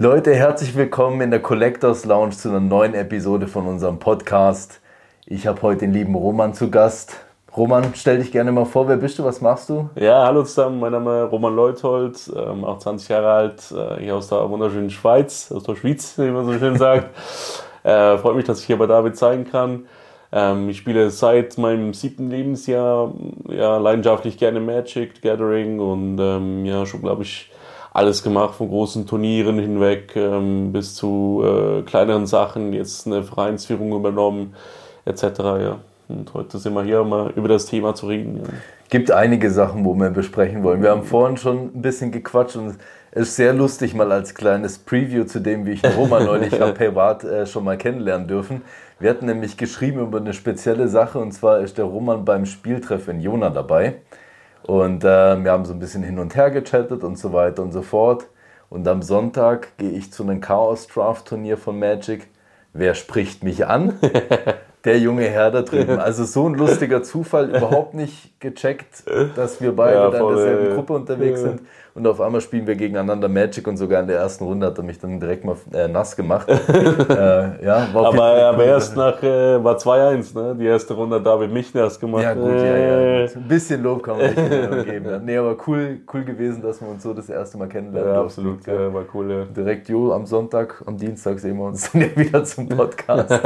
Leute, herzlich willkommen in der Collectors Lounge zu einer neuen Episode von unserem Podcast. Ich habe heute den lieben Roman zu Gast. Roman, stell dich gerne mal vor, wer bist du, was machst du? Ja, hallo zusammen, mein Name ist Roman Leuthold, ähm, auch 20 Jahre alt, äh, hier aus der wunderschönen Schweiz, aus der Schweiz, wie man so schön sagt. äh, freut mich, dass ich hier bei David zeigen kann. Ähm, ich spiele seit meinem siebten Lebensjahr ja, leidenschaftlich gerne Magic, Gathering und ähm, ja, schon glaube ich alles gemacht, von großen Turnieren hinweg ähm, bis zu äh, kleineren Sachen, jetzt eine Vereinsführung übernommen, etc. Ja. Und heute sind wir hier, um mal über das Thema zu reden. Ja. Gibt einige Sachen, wo wir besprechen wollen. Wir haben vorhin schon ein bisschen gequatscht und es ist sehr lustig, mal als kleines Preview zu dem, wie ich den Roman neulich privat äh, schon mal kennenlernen dürfen. Wir hatten nämlich geschrieben über eine spezielle Sache und zwar ist der Roman beim Spieltreff in Jona dabei. Und äh, wir haben so ein bisschen hin und her gechattet und so weiter und so fort. Und am Sonntag gehe ich zu einem Chaos-Draft-Turnier von Magic. Wer spricht mich an? Der junge Herr da drüben. Also so ein lustiger Zufall, überhaupt nicht gecheckt, dass wir beide ja, voll, in derselben Gruppe unterwegs sind und auf einmal spielen wir gegeneinander Magic und sogar in der ersten Runde hat er mich dann direkt mal äh, nass gemacht. äh, ja, war aber, aber erst nach, äh, war 2-1, ne? Die erste Runde hat David mich nass gemacht. Ja, gut, ja, ja. Gut. Ein bisschen Lob kann man nicht geben. Nee, aber cool, cool gewesen, dass wir uns so das erste Mal kennenlernen. Ja, absolut, ja, war cool, ja. Direkt, jo, am Sonntag, am Dienstag sehen wir uns dann wieder zum Podcast.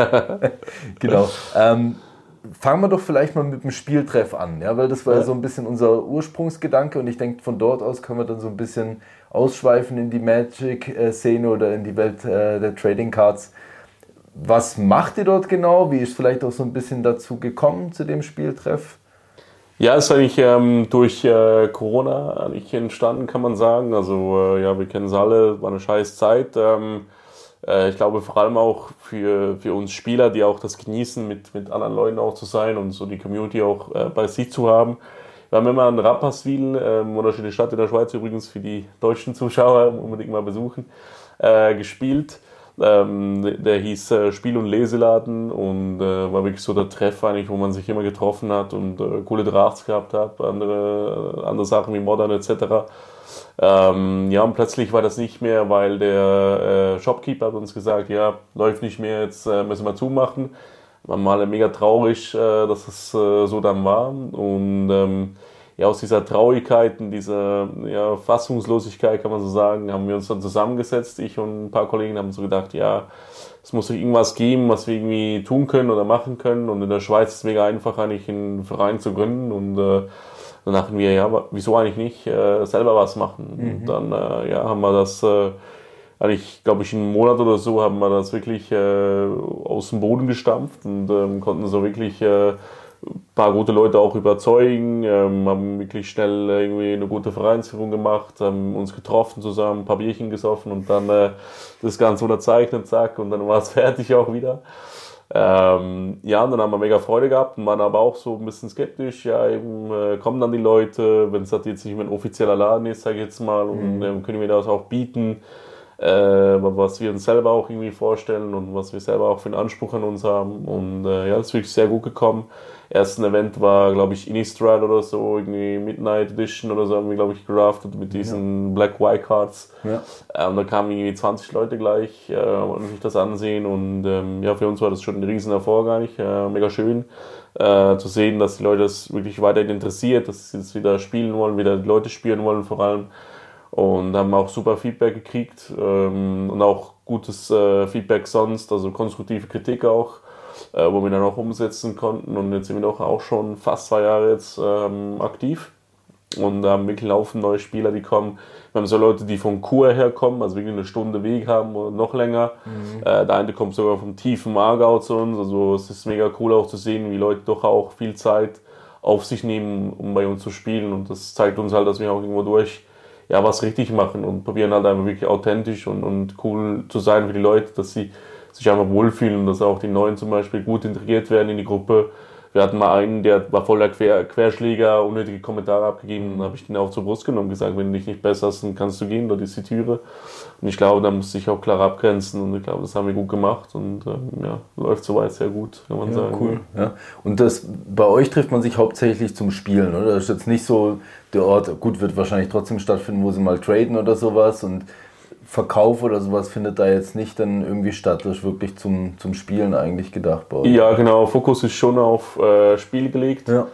genau. Ähm, fangen wir doch vielleicht mal mit dem Spieltreff an, ja, weil das war ja. so ein bisschen unser Ursprungsgedanke und ich denke, von dort aus können wir dann so ein bisschen ausschweifen in die Magic-Szene oder in die Welt äh, der Trading Cards. Was macht ihr dort genau? Wie ist vielleicht auch so ein bisschen dazu gekommen zu dem Spieltreff? Ja, ist eigentlich ähm, durch äh, Corona eigentlich entstanden, kann man sagen. Also äh, ja, wir kennen es alle, war eine scheiß Zeit. Ähm, äh, ich glaube vor allem auch für, für uns Spieler, die auch das genießen, mit, mit anderen Leuten auch zu sein und so die Community auch äh, bei sich zu haben. Wir haben immer in Rapperswil, äh, wunderschöne Stadt in der Schweiz übrigens für die deutschen Zuschauer, unbedingt mal besuchen, äh, gespielt. Ähm, der hieß äh, Spiel- und Leseladen und äh, war wirklich so der Treff eigentlich, wo man sich immer getroffen hat und äh, coole Drafts gehabt hat, andere, andere Sachen wie Modern etc. Ähm, ja, und plötzlich war das nicht mehr, weil der äh, Shopkeeper hat uns gesagt, ja, läuft nicht mehr, jetzt äh, müssen wir zumachen. War mal mega traurig, äh, dass es äh, so dann war. Und ähm, ja, aus dieser Traurigkeit und dieser ja, Fassungslosigkeit, kann man so sagen, haben wir uns dann zusammengesetzt. Ich und ein paar Kollegen haben so gedacht, ja, es muss doch irgendwas geben, was wir irgendwie tun können oder machen können. Und in der Schweiz ist es mega einfach, eigentlich einen Verein zu gründen. Und äh, dann dachten wir, ja, wieso eigentlich nicht äh, selber was machen? Mhm. Und dann äh, ja, haben wir das, äh, eigentlich, glaube ich, einen Monat oder so haben wir das wirklich äh, aus dem Boden gestampft und ähm, konnten so wirklich äh, ein paar gute Leute auch überzeugen, ähm, haben wirklich schnell irgendwie eine gute Vereinsführung gemacht, haben uns getroffen zusammen, ein paar Bierchen gesoffen und dann äh, das Ganze unterzeichnet, zack, und dann war es fertig auch wieder. Ähm, ja, und dann haben wir mega Freude gehabt und waren aber auch so ein bisschen skeptisch. Ja, eben äh, kommen dann die Leute, wenn es halt jetzt nicht mehr ein offizieller Laden ist, sag ich jetzt mal, und mhm. ähm, können wir das auch bieten, äh, was wir uns selber auch irgendwie vorstellen und was wir selber auch für einen Anspruch an uns haben. Und äh, ja, das ist wirklich sehr gut gekommen ersten Event war, glaube ich, Innistrad oder so, irgendwie Midnight Edition oder so, haben wir, glaube ich, geraftet mit diesen ja. Black White Cards. Ja. Ähm, da kamen irgendwie 20 Leute gleich, äh, wollten sich das ansehen und ähm, ja, für uns war das schon ein riesen Erfolg eigentlich, äh, mega schön. Äh, zu sehen, dass die Leute das wirklich weiterhin interessiert, dass sie es wieder spielen wollen, wieder die Leute spielen wollen vor allem. Und haben auch super Feedback gekriegt ähm, und auch gutes äh, Feedback sonst, also konstruktive Kritik auch äh, wo wir dann auch umsetzen konnten. Und jetzt sind wir doch auch schon fast zwei Jahre jetzt ähm, aktiv und haben wirklich laufend neue Spieler, die kommen. Wir haben so Leute, die von Kur herkommen, also wirklich eine Stunde Weg haben oder noch länger. Mhm. Äh, der eine kommt sogar vom tiefen Aargau zu uns. Also es ist mega cool auch zu sehen, wie Leute doch auch viel Zeit auf sich nehmen, um bei uns zu spielen. Und das zeigt uns halt, dass wir auch irgendwo durch ja, was richtig machen und probieren halt einfach wirklich authentisch und, und cool zu sein für die Leute, dass sie sich einfach wohlfühlen, dass auch die Neuen zum Beispiel gut integriert werden in die Gruppe. Wir hatten mal einen, der war voller Quer Querschläger, unnötige Kommentare abgegeben. Dann habe ich den auch zur Brust genommen und gesagt, wenn du dich nicht besser hast, dann kannst du gehen, dort ist die Türe. Und ich glaube, da muss ich auch klar abgrenzen und ich glaube, das haben wir gut gemacht und ähm, ja, läuft soweit sehr gut, kann man ja, sagen. Cool. Ja. Und das, bei euch trifft man sich hauptsächlich zum Spielen, oder? Das ist jetzt nicht so der Ort, gut, wird wahrscheinlich trotzdem stattfinden, wo sie mal traden oder sowas und Verkauf oder sowas findet da jetzt nicht dann irgendwie statt. Das ist wirklich zum, zum Spielen eigentlich gedacht bei. Ja, genau. Fokus ist schon auf äh, Spiel gelegt. Ja.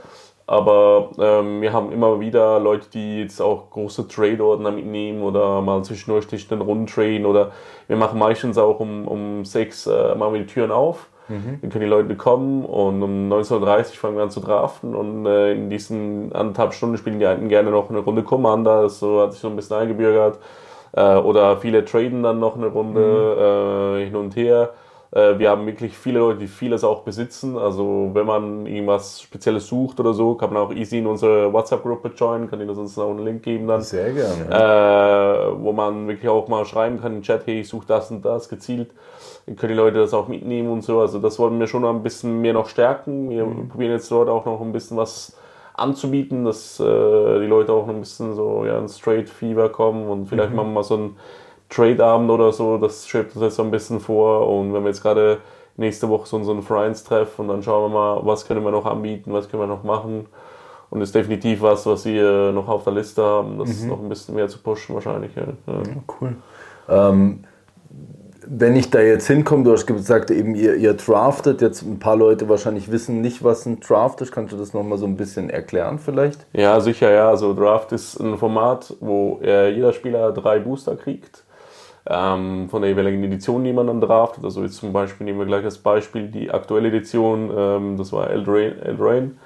Aber ähm, wir haben immer wieder Leute, die jetzt auch große Trade-Ordner mitnehmen oder mal zwischendurch den Runden traden oder wir machen meistens auch um, um sechs äh, machen wir die Türen auf. Mhm. Dann können die Leute kommen und um 19.30 Uhr fangen wir an zu draften und äh, in diesen anderthalb Stunden spielen die einen gerne noch eine Runde Commander. Das so, hat sich so ein bisschen eingebürgert. Äh, oder viele traden dann noch eine Runde mhm. äh, hin und her. Äh, wir haben wirklich viele Leute, die vieles auch besitzen. Also wenn man irgendwas Spezielles sucht oder so, kann man auch easy in unsere WhatsApp-Gruppe joinen, kann Ihnen sonst auch einen Link geben dann. Sehr gerne. Äh, wo man wirklich auch mal schreiben kann im Chat, hey, ich suche das und das gezielt. Können die Leute das auch mitnehmen und so. Also das wollen wir schon ein bisschen mehr noch stärken. Wir mhm. probieren jetzt dort auch noch ein bisschen was anzubieten, dass äh, die Leute auch noch ein bisschen so ja, in Straight Fever kommen und vielleicht mhm. machen wir mal so einen Trade-Abend oder so, das schreibt uns jetzt so ein bisschen vor und wenn wir jetzt gerade nächste Woche so, so einen Friends-Treff und dann schauen wir mal, was können wir noch anbieten, was können wir noch machen und ist definitiv was, was wir noch auf der Liste haben, das mhm. noch ein bisschen mehr zu pushen wahrscheinlich. Ja. Ja. Cool. Ähm, wenn ich da jetzt hinkomme, du hast gesagt, eben ihr, ihr draftet, jetzt ein paar Leute wahrscheinlich wissen nicht, was ein Draft ist. Kannst du das nochmal so ein bisschen erklären vielleicht? Ja, sicher, ja. Also Draft ist ein Format, wo äh, jeder Spieler drei Booster kriegt. Ähm, von der jeweiligen Edition, die man dann draftet. Also jetzt zum Beispiel nehmen wir gleich als Beispiel die aktuelle Edition, ähm, das war Eldraine. Eldraine. Mhm.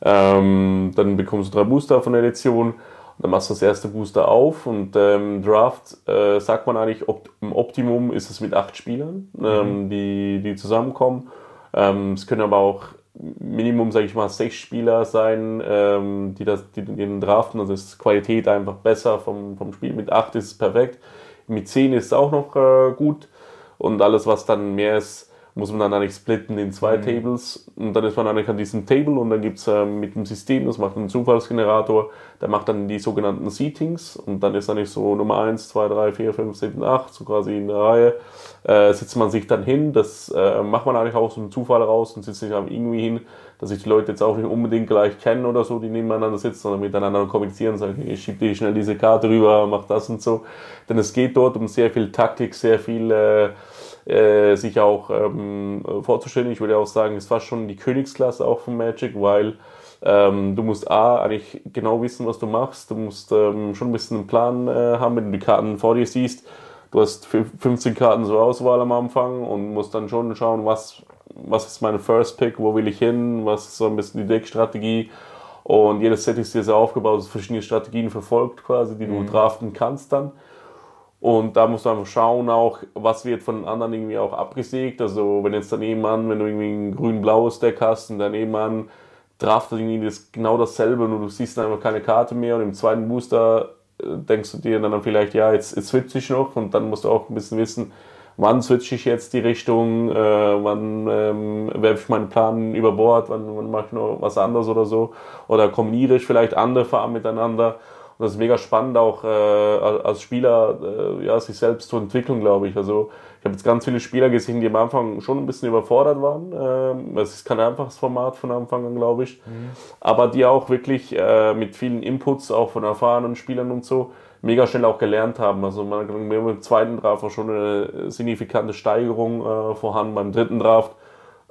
Ähm, dann bekommst du drei Booster von der Edition dann machst du das erste Booster auf und ähm, Draft äh, sagt man eigentlich, op im Optimum ist es mit acht Spielern, ähm, mhm. die, die zusammenkommen. Ähm, es können aber auch Minimum, sage ich mal, sechs Spieler sein, ähm, die, das, die den draften. Also ist Qualität einfach besser vom, vom Spiel. Mit acht ist es perfekt. Mit zehn ist es auch noch äh, gut. Und alles, was dann mehr ist, muss man dann eigentlich splitten in zwei mhm. Tables und dann ist man eigentlich an diesem Table und dann gibt es äh, mit dem System, das macht einen Zufallsgenerator, der macht dann die sogenannten Seatings und dann ist eigentlich so Nummer 1, 2, 3, 4, 5, 7, 8, so quasi in der Reihe, äh, setzt man sich dann hin, das äh, macht man eigentlich auch so einen Zufall raus und setzt sich dann irgendwie hin, dass sich die Leute jetzt auch nicht unbedingt gleich kennen oder so, die nebeneinander sitzen, sondern miteinander kommunizieren und sagen, ich schiebe dir schnell diese Karte rüber, mach das und so. Denn es geht dort um sehr viel Taktik, sehr viel äh, äh, sich auch ähm, vorzustellen. Ich würde auch sagen, es war schon die Königsklasse auch von Magic, weil ähm, du musst A, eigentlich genau wissen, was du machst. Du musst ähm, schon ein bisschen einen Plan äh, haben, wenn du die Karten vor dir siehst. Du hast 15 Karten zur Auswahl am Anfang und musst dann schon schauen, was, was ist mein First Pick, wo will ich hin, was ist so ein bisschen die Deckstrategie. Und jedes Set ist dir so aufgebaut, dass verschiedene Strategien verfolgt quasi, die mhm. du draften kannst dann. Und da musst du einfach schauen auch, was wird von anderen irgendwie auch abgesägt. Also wenn jetzt daneben an, wenn du irgendwie ein grün-blaues Deck hast und daneben an draftet irgendwie das, genau dasselbe, nur du siehst dann einfach keine Karte mehr und im zweiten Booster äh, denkst du dir dann vielleicht, ja, jetzt, jetzt switch ich noch und dann musst du auch ein bisschen wissen, wann switche ich jetzt die Richtung, äh, wann ähm, werfe ich meinen Plan über Bord, wann, wann mache ich noch was anderes oder so. Oder kombiniere ich vielleicht andere Farben miteinander. Und das ist mega spannend, auch äh, als Spieler äh, ja, sich selbst zu entwickeln, glaube ich. Also ich habe jetzt ganz viele Spieler gesehen, die am Anfang schon ein bisschen überfordert waren. Ähm, es ist kein einfaches Format von Anfang an, glaube ich. Mhm. Aber die auch wirklich äh, mit vielen Inputs, auch von erfahrenen Spielern und so, mega schnell auch gelernt haben. Also man hat im zweiten Draft auch schon eine signifikante Steigerung äh, vorhanden. Beim dritten Draft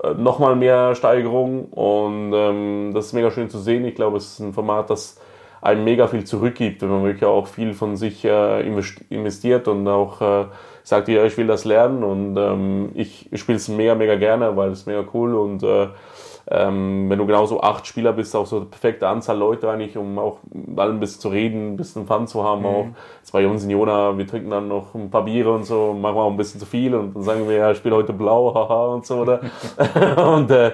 äh, nochmal mehr Steigerung. Und ähm, das ist mega schön zu sehen. Ich glaube, es ist ein Format, das einem mega viel zurückgibt, wenn man wirklich auch viel von sich äh, investiert und auch äh, sagt, ja, ich will das lernen und ähm, ich, spiele es mega, mega gerne, weil es mega cool und äh, ähm, wenn du genauso acht Spieler bist, auch so eine perfekte Anzahl Leute eigentlich, um auch mit allem ein bisschen zu reden, ein bisschen Fun zu haben. Mhm. Auch zwei Jungs in Jona, wir trinken dann noch ein paar Biere und so, machen auch ein bisschen zu viel und dann sagen wir, ja, ich spiele heute blau, haha und so, oder? und äh,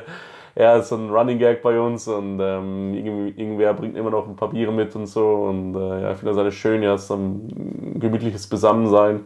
ja, ist so ein Running Gag bei uns und ähm, irgendwer bringt immer noch ein paar Biere mit und so und äh, ja, ich finde das alles schön, ja, es ist ein gemütliches Zusammensein.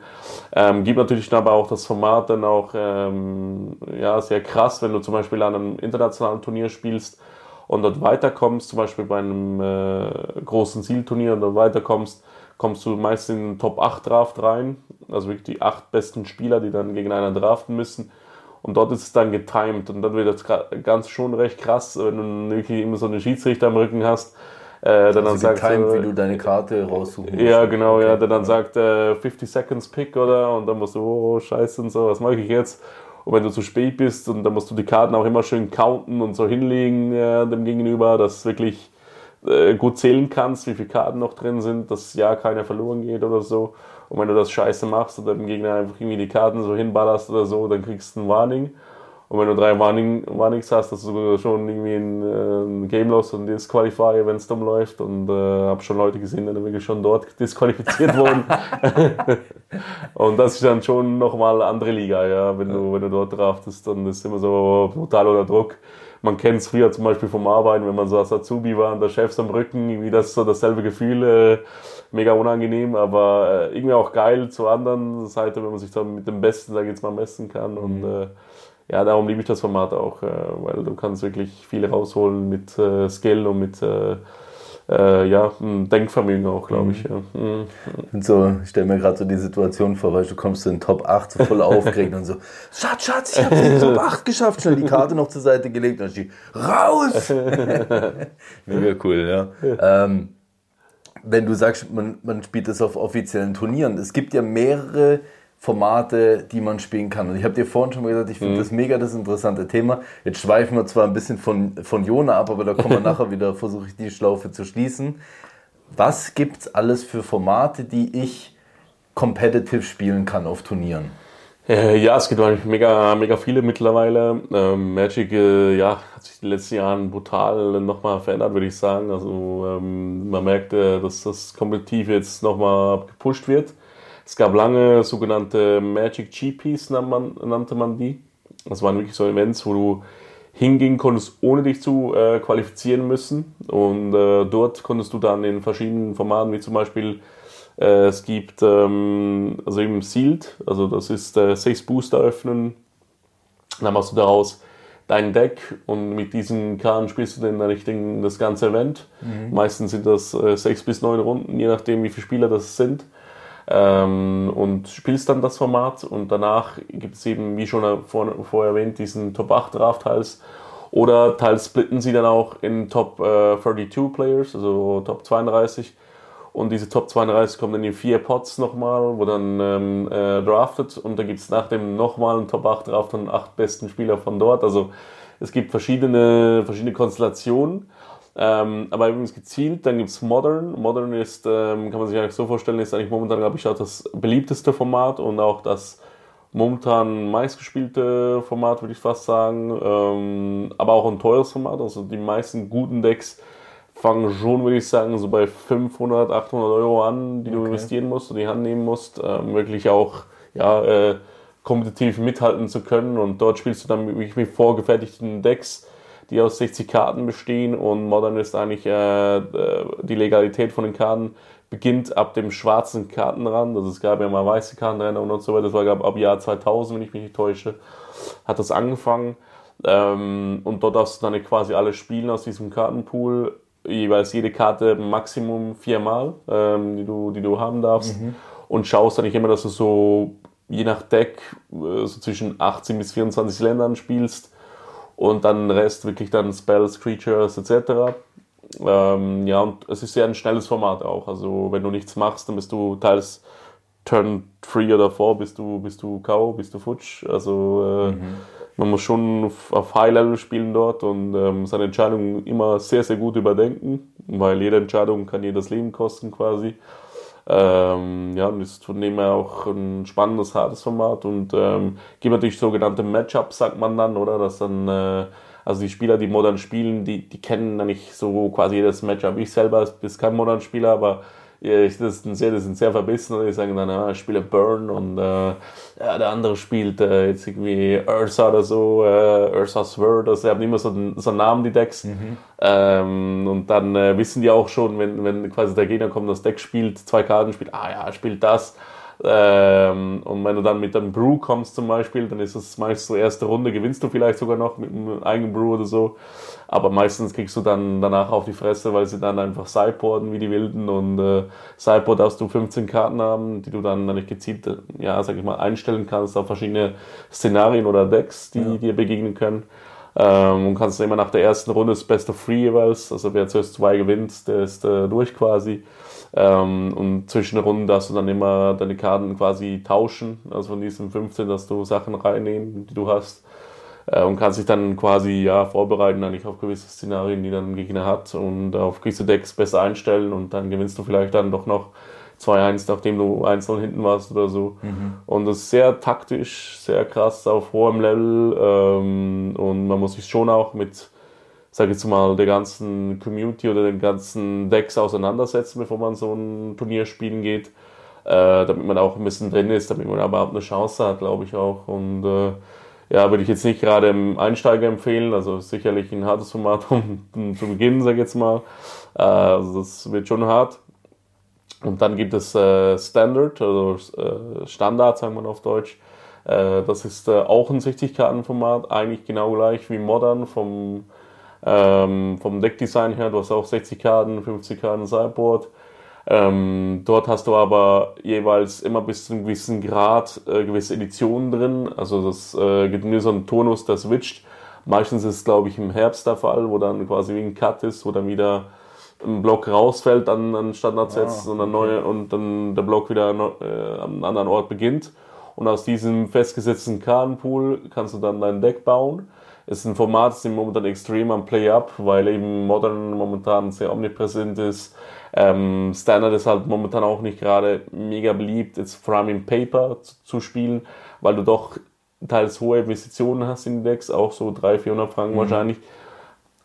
Ähm, gibt natürlich aber auch das Format dann auch ähm, ja, sehr krass, wenn du zum Beispiel an einem internationalen Turnier spielst und dort weiterkommst, zum Beispiel bei einem äh, großen Zielturnier und dort weiterkommst, kommst du meist in den Top 8 Draft rein, also wirklich die acht besten Spieler, die dann gegeneinander draften müssen. Und dort ist es dann getimed und dann wird das ganz schon recht krass, wenn du wirklich immer so eine Schiedsrichter am Rücken hast, äh, der also dann sagt, getimed, wie du deine Karte raussuchen musst. Ja, genau, okay. ja, der dann sagt äh, 50 Seconds Pick oder und dann musst du, oh, scheiße und so, was mache ich jetzt? Und wenn du zu spät bist und dann musst du die Karten auch immer schön counten und so hinlegen äh, dem Gegenüber, dass wirklich äh, gut zählen kannst, wie viele Karten noch drin sind, dass ja keiner verloren geht oder so. Und wenn du das scheiße machst und dem Gegner einfach irgendwie die Karten so hinballerst oder so, dann kriegst du ein Warning. Und wenn du drei Warning, Warnings hast, hast du schon irgendwie ein, äh, Game Loss und Disqualifier, wenn es dumm läuft. Und äh, habe schon Leute gesehen, die wirklich schon dort disqualifiziert wurden. und das ist dann schon nochmal eine andere Liga, ja. Wenn du, wenn du dort draftest, dann ist immer so brutal unter Druck. Man kennt es früher zum Beispiel vom Arbeiten, wenn man so als Azubi war und der Chef am Rücken, wie das so dasselbe Gefühl. Äh, mega unangenehm, aber äh, irgendwie auch geil zur anderen Seite, wenn man sich dann mit dem Besten, da geht's mal messen kann. Und mhm. äh, ja, darum liebe ich das Format auch, äh, weil du kannst wirklich viel rausholen mit äh, Skill und mit äh, äh, ja, Denkvermögen auch, glaube mhm. ich. Ja. Mhm. Und so, ich stelle mir gerade so die Situation vor, weil du kommst in den Top 8 so voll aufgeregt und so, Schatz, Schatz, ich habe den Top 8 geschafft, schnell die Karte noch zur Seite gelegt und dann steht, raus! Mega cool, ja. Ähm, wenn du sagst, man, man spielt das auf offiziellen Turnieren, es gibt ja mehrere Formate, die man spielen kann. Und ich habe dir vorhin schon mal gesagt, ich finde mhm. das mega das interessante Thema. Jetzt schweifen wir zwar ein bisschen von, von Jona ab, aber da kommen wir nachher wieder, versuche ich die Schlaufe zu schließen. Was gibt es alles für Formate, die ich competitive spielen kann auf Turnieren? Äh, ja, es gibt mega, mega viele mittlerweile. Ähm, Magic äh, ja, hat sich in den letzten Jahren brutal nochmal verändert, würde ich sagen. Also ähm, man merkt, äh, dass das kompetitiv jetzt nochmal gepusht wird. Es gab lange sogenannte Magic GPs, nannte man, nannte man die. Das waren wirklich so Events, wo du hingehen konntest, ohne dich zu äh, qualifizieren müssen. Und äh, dort konntest du dann in verschiedenen Formaten, wie zum Beispiel es gibt ähm, also eben Sealed, also das ist äh, sechs Booster öffnen. Dann machst du daraus dein Deck und mit diesen Karten spielst du dann Richtung das ganze Event. Mhm. Meistens sind das äh, sechs bis neun Runden, je nachdem wie viele Spieler das sind. Ähm, und spielst dann das Format und danach gibt es eben, wie schon vor, vorher erwähnt, diesen Top 8 Draft teils. Oder teils splitten sie dann auch in Top äh, 32 Players, also Top 32 und diese Top 32 kommen dann in vier Pots nochmal, wo dann ähm, äh, draftet. Und da gibt es nach dem nochmal einen Top 8 Draft von acht besten Spieler von dort. Also es gibt verschiedene, verschiedene Konstellationen. Ähm, aber übrigens gezielt, dann gibt es Modern. Modern ist, ähm, kann man sich eigentlich so vorstellen, ist eigentlich momentan, glaube ich, auch das beliebteste Format und auch das momentan meistgespielte Format, würde ich fast sagen. Ähm, aber auch ein teures Format. Also die meisten guten Decks fangen schon, würde ich sagen, so bei 500, 800 Euro an, die okay. du investieren musst und die Hand nehmen musst, ähm, wirklich auch ja, äh, kompetitiv mithalten zu können. Und dort spielst du dann wirklich mit vorgefertigten Decks, die aus 60 Karten bestehen. Und Modern ist eigentlich äh, äh, die Legalität von den Karten beginnt ab dem schwarzen Kartenrand. Also es gab ja mal weiße Kartenränder und so weiter. Das war glaube ab Jahr 2000, wenn ich mich nicht täusche, hat das angefangen. Ähm, und dort darfst du dann quasi alle spielen aus diesem Kartenpool jeweils jede Karte Maximum viermal, ähm, die, du, die du haben darfst. Mhm. Und schaust dann nicht immer, dass du so je nach Deck äh, so zwischen 18 bis 24 Ländern spielst und dann den Rest wirklich dann Spells, Creatures etc. Ähm, ja, und es ist sehr ein schnelles Format auch. Also wenn du nichts machst, dann bist du teils Turn 3 oder 4, bist du, bist du K.O., bist du futsch. Also äh, mhm man muss schon auf High-Level spielen dort und ähm, seine Entscheidungen immer sehr, sehr gut überdenken, weil jede Entscheidung kann das Leben kosten quasi. Ähm, ja, und ist von dem her auch ein spannendes, hartes Format und ähm, gibt natürlich sogenannte Matchups, sagt man dann, oder? Dass dann, äh, also die Spieler, die modern spielen, die, die kennen dann nicht so quasi jedes Matchup. Ich selber bin kein modern Spieler, aber ich das sehe, das sind sehr verbissen und die sagen dann, ah, ich spiele Burn und äh, ja, der andere spielt äh, jetzt irgendwie Ursa oder so, äh, Ursa Sword, also sie haben immer so einen, so einen Namen, die Decks. Mhm. Ähm, und dann äh, wissen die auch schon, wenn, wenn quasi der Gegner kommt, das Deck spielt, zwei Karten spielt, ah ja, spielt das. Ähm, und wenn du dann mit einem Brew kommst zum Beispiel, dann ist es meist so erste Runde, gewinnst du vielleicht sogar noch mit einem eigenen Brew oder so. Aber meistens kriegst du dann danach auf die Fresse, weil sie dann einfach sideboarden wie die Wilden und äh, Sideboard darfst du 15 Karten haben, die du dann nicht gezielt, ja, sag ich mal, einstellen kannst auf verschiedene Szenarien oder Decks, die ja. dir begegnen können. Ähm, und kannst immer nach der ersten Runde das Best of Three jeweils, also wer zuerst zwei gewinnt, der ist äh, durch quasi. Ähm, und zwischen den Runden darfst du dann immer deine Karten quasi tauschen. Also von diesen 15, dass du Sachen reinnehmen, die du hast. Äh, und kannst dich dann quasi ja, vorbereiten eigentlich auf gewisse Szenarien, die dann ein Gegner hat und auf gewisse Decks besser einstellen und dann gewinnst du vielleicht dann doch noch 2-1, nachdem du 1-0 hinten warst oder so. Mhm. Und das ist sehr taktisch, sehr krass auf hohem Level ähm, und man muss sich schon auch mit sage ich jetzt mal, der ganzen Community oder den ganzen Decks auseinandersetzen, bevor man so ein Turnier spielen geht. Äh, damit man auch ein bisschen drin ist, damit man überhaupt eine Chance hat, glaube ich auch. Und äh, ja, würde ich jetzt nicht gerade im Einsteiger empfehlen, also sicherlich ein hartes Format um, um zu beginnen, sage ich jetzt mal. Äh, also das wird schon hart. Und dann gibt es äh, Standard, also äh, Standard, sagen wir auf Deutsch. Äh, das ist auch ein 60-Karten-Format, eigentlich genau gleich wie Modern vom ähm, vom Deckdesign her, du hast auch 60 Karten, 50 Karten Sideboard. Ähm, dort hast du aber jeweils immer bis zu einem gewissen Grad äh, gewisse Editionen drin. Also das äh, gibt nur so einen Tonus, der switcht. Meistens ist es, glaube ich, im Herbst der Fall, wo dann quasi wie ein Cut ist, wo dann wieder ein Block rausfällt an, an Standardsets ah, und, dann neue, und dann der Block wieder äh, an einem anderen Ort beginnt. Und aus diesem festgesetzten Kartenpool kannst du dann dein Deck bauen ist ein Format, das momentan extrem am Play-Up, weil eben Modern momentan sehr omnipräsent ist. Ähm, Standard ist halt momentan auch nicht gerade mega beliebt, jetzt vor allem im Paper zu, zu, spielen, weil du doch teils hohe Investitionen hast in die Decks, auch so 300, 400 Franken mhm. wahrscheinlich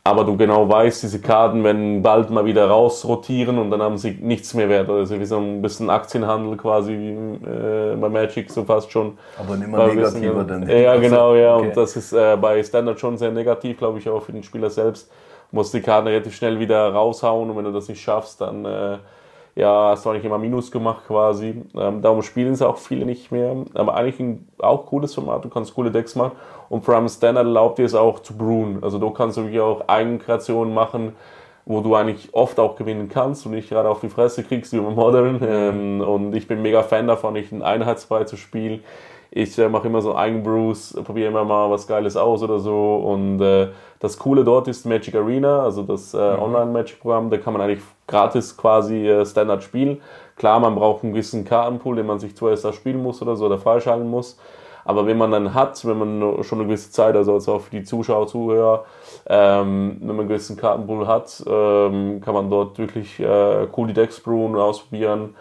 aber du genau weißt, diese Karten werden bald mal wieder rausrotieren und dann haben sie nichts mehr wert. Also wie so ein bisschen Aktienhandel quasi wie äh, bei Magic so fast schon. Aber immer negativer dann. Ja, genau, ja. Okay. Und das ist äh, bei Standard schon sehr negativ, glaube ich, auch für den Spieler selbst. Du musst die Karten relativ schnell wieder raushauen und wenn du das nicht schaffst, dann äh, ja, hast du eigentlich immer Minus gemacht quasi. Ähm, darum spielen sie auch viele nicht mehr. Aber eigentlich ein auch cooles Format, du kannst coole Decks machen. Und allem Standard erlaubt dir es auch zu brewen. Also du kannst wirklich auch Eigenkreationen machen, wo du eigentlich oft auch gewinnen kannst und nicht gerade auf die Fresse kriegst wie im Modern. Ähm, und ich bin mega Fan davon, nicht ein Einheitsbrei zu spielen. Ich äh, mache immer so Eigenbrews, probiere immer mal was Geiles aus oder so. Und äh, das Coole dort ist Magic Arena, also das äh, mhm. Online-Magic-Programm. Da kann man eigentlich gratis quasi äh, Standard spielen. Klar, man braucht einen gewissen Kartenpool, den man sich zuerst da spielen muss oder so oder freischalten muss. Aber wenn man dann hat, wenn man schon eine gewisse Zeit, also auch für die Zuschauer, Zuhörer, ähm, wenn man einen gewissen Kartenpool hat, ähm, kann man dort wirklich äh, cool die Decks brewen, ausprobieren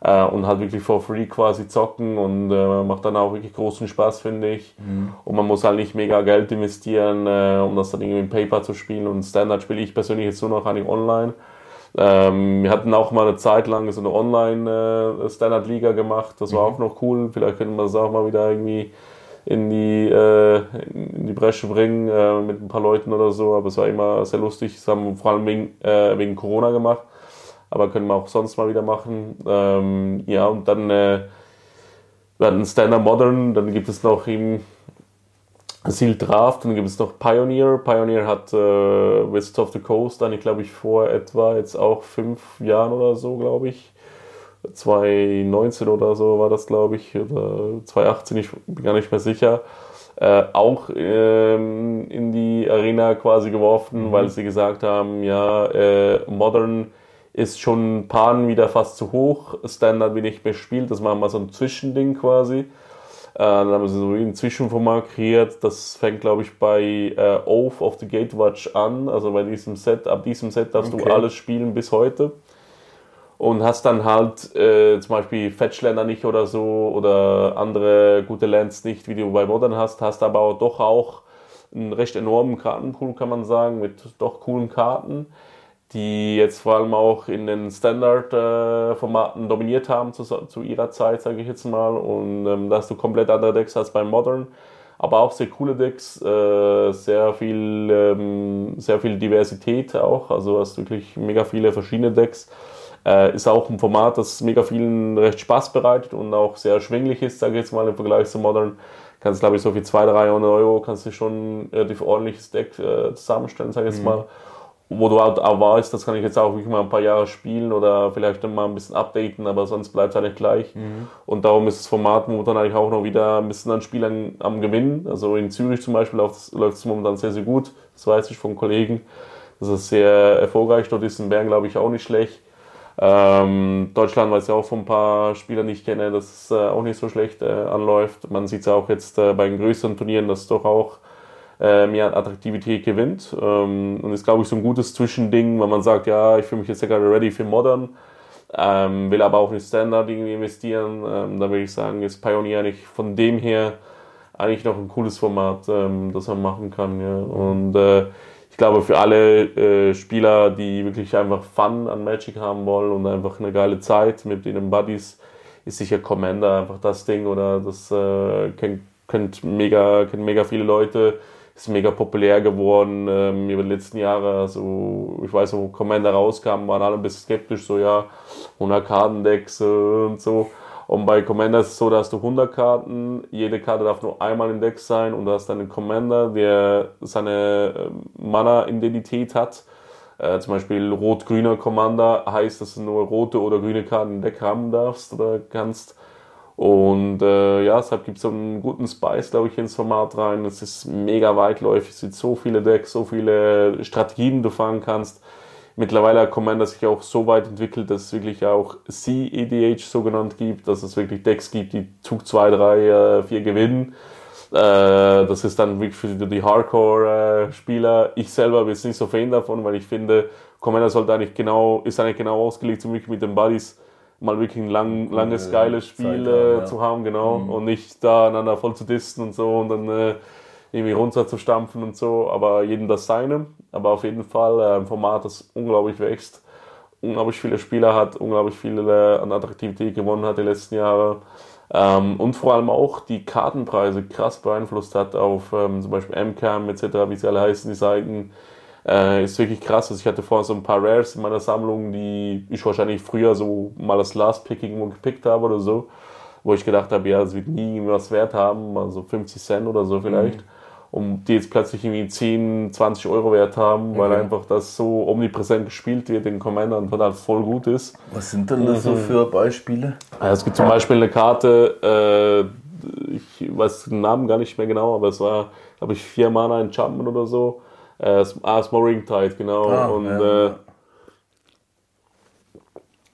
äh, und halt wirklich for free quasi zocken und äh, macht dann auch wirklich großen Spaß, finde ich. Mhm. Und man muss halt nicht mega Geld investieren, äh, um das dann irgendwie im Paper zu spielen. Und Standard spiele ich persönlich jetzt nur noch eigentlich online. Ähm, wir hatten auch mal eine Zeit lang so eine Online-Standard-Liga äh, gemacht. Das war mhm. auch noch cool. Vielleicht können wir das auch mal wieder irgendwie in die, äh, in die Bresche bringen äh, mit ein paar Leuten oder so. Aber es war immer sehr lustig. Das haben wir vor allem wegen, äh, wegen Corona gemacht aber können wir auch sonst mal wieder machen. Ähm, ja, und dann äh, werden Standard Modern, dann gibt es noch eben Seal Draft, dann gibt es noch Pioneer. Pioneer hat äh, West of the Coast ich glaube ich, vor etwa jetzt auch fünf Jahren oder so, glaube ich. 2019 oder so war das, glaube ich, oder 2018, ich bin gar nicht mehr sicher. Äh, auch ähm, in die Arena quasi geworfen, mhm. weil sie gesagt haben, ja, äh, Modern ist schon Pan wieder fast zu hoch, Standard wie nicht mehr spielt, das machen wir so ein Zwischending quasi. Äh, dann haben sie so ein Zwischenformat kreiert, das fängt glaube ich bei äh, Oath of the Gatewatch an, also bei diesem Set, ab diesem Set darfst okay. du alles spielen bis heute. Und hast dann halt äh, zum Beispiel Fetchländer nicht oder so oder andere gute Lands nicht, wie du bei Modern hast, hast aber doch auch einen recht enormen Kartenpool, kann man sagen, mit doch coolen Karten die jetzt vor allem auch in den Standard-Formaten dominiert haben zu, zu ihrer Zeit, sage ich jetzt mal. Und ähm, da hast du komplett andere Decks als beim Modern. Aber auch sehr coole Decks, äh, sehr, viel, ähm, sehr viel Diversität auch. Also hast wirklich mega viele verschiedene Decks. Äh, ist auch ein Format, das mega vielen recht Spaß bereitet und auch sehr erschwinglich ist, sage ich jetzt mal im Vergleich zu Modern. Kannst, glaube ich, so für 200, 300 Euro kannst du schon ein relativ ordentliches Deck äh, zusammenstellen, sage ich jetzt mhm. mal wo du halt auch weißt, das kann ich jetzt auch wirklich mal ein paar Jahre spielen oder vielleicht dann mal ein bisschen updaten, aber sonst bleibt es eigentlich gleich. Mhm. Und darum ist das Format momentan eigentlich auch noch wieder ein bisschen an Spielern am Gewinnen. Also in Zürich zum Beispiel läuft es momentan sehr, sehr gut. Das weiß ich von Kollegen. Das ist sehr erfolgreich. Dort ist in Bern, glaube ich, auch nicht schlecht. Ähm, Deutschland weiß ja auch von ein paar Spielern, die ich kenne, dass es äh, auch nicht so schlecht äh, anläuft. Man sieht es auch jetzt äh, bei den größeren Turnieren, dass es doch auch äh, mehr Attraktivität gewinnt. Ähm, und ist, glaube ich, so ein gutes Zwischending, wenn man sagt, ja, ich fühle mich jetzt ja gerade ready für Modern, ähm, will aber auch in Standard irgendwie investieren. Ähm, da würde ich sagen, ist Pioneer eigentlich von dem her eigentlich noch ein cooles Format, ähm, das man machen kann. Ja. Und äh, ich glaube, für alle äh, Spieler, die wirklich einfach Fun an Magic haben wollen und einfach eine geile Zeit mit ihren Buddies, ist sicher Commander einfach das Ding oder das äh, kennt, kennt, mega, kennt mega viele Leute ist mega populär geworden ähm, über die letzten Jahre. Also ich weiß, wo Commander rauskam, waren alle ein bisschen skeptisch, so ja, 100 Kartendecks äh, und so. Und bei Commander ist es so, da hast du 100 Karten, jede Karte darf nur einmal im Deck sein und du hast dann einen Commander, der seine ähm, Mana-Identität hat. Äh, zum Beispiel rot-grüner Commander heißt, dass du nur rote oder grüne Karten im Deck haben darfst oder kannst. Und äh, ja, deshalb gibt es so einen guten Spice, glaube ich, ins Format rein. Es ist mega weitläufig, es sind so viele Decks, so viele Strategien, die du fahren kannst. Mittlerweile hat Commander sich auch so weit entwickelt, dass es wirklich auch C-EDH so genannt gibt, dass es wirklich Decks gibt, die Zug 2, 3, 4 gewinnen. Äh, das ist dann wirklich für die Hardcore-Spieler. Ich selber bin nicht so Fan davon, weil ich finde, Commander sollte eigentlich genau, ist eigentlich genau ausgelegt, so wirklich mit den Buddies mal wirklich ein lang, langes, geiles Spiel äh, ja. zu haben, genau. Mhm. Und nicht da einander voll zu disten und so und dann äh, irgendwie runter zu stampfen und so. Aber jedem das seine. Aber auf jeden Fall äh, ein Format, das unglaublich wächst, unglaublich viele Spieler hat, unglaublich viel äh, an Attraktivität gewonnen hat die letzten Jahre. Ähm, und vor allem auch die Kartenpreise krass beeinflusst hat auf ähm, zum Beispiel MCAM etc., wie sie alle heißen, die Seiten äh, ist wirklich krass. Also ich hatte vorher so ein paar Rares in meiner Sammlung, die ich wahrscheinlich früher so mal das Last Pick irgendwo gepickt habe oder so, wo ich gedacht habe, ja, es wird nie was wert haben, also 50 Cent oder so vielleicht. Mhm. Um die jetzt plötzlich irgendwie 10, 20 Euro wert haben, okay. weil einfach das so omnipräsent gespielt wird in Commander und halt voll gut ist. Was sind denn mhm. so für Beispiele? Ja, es gibt zum Beispiel eine Karte, äh, ich weiß den Namen gar nicht mehr genau, aber es war, glaube ich, vier Mana Enchantment oder so äh, ah, Smoring Tide, genau. Ah, und ja. äh,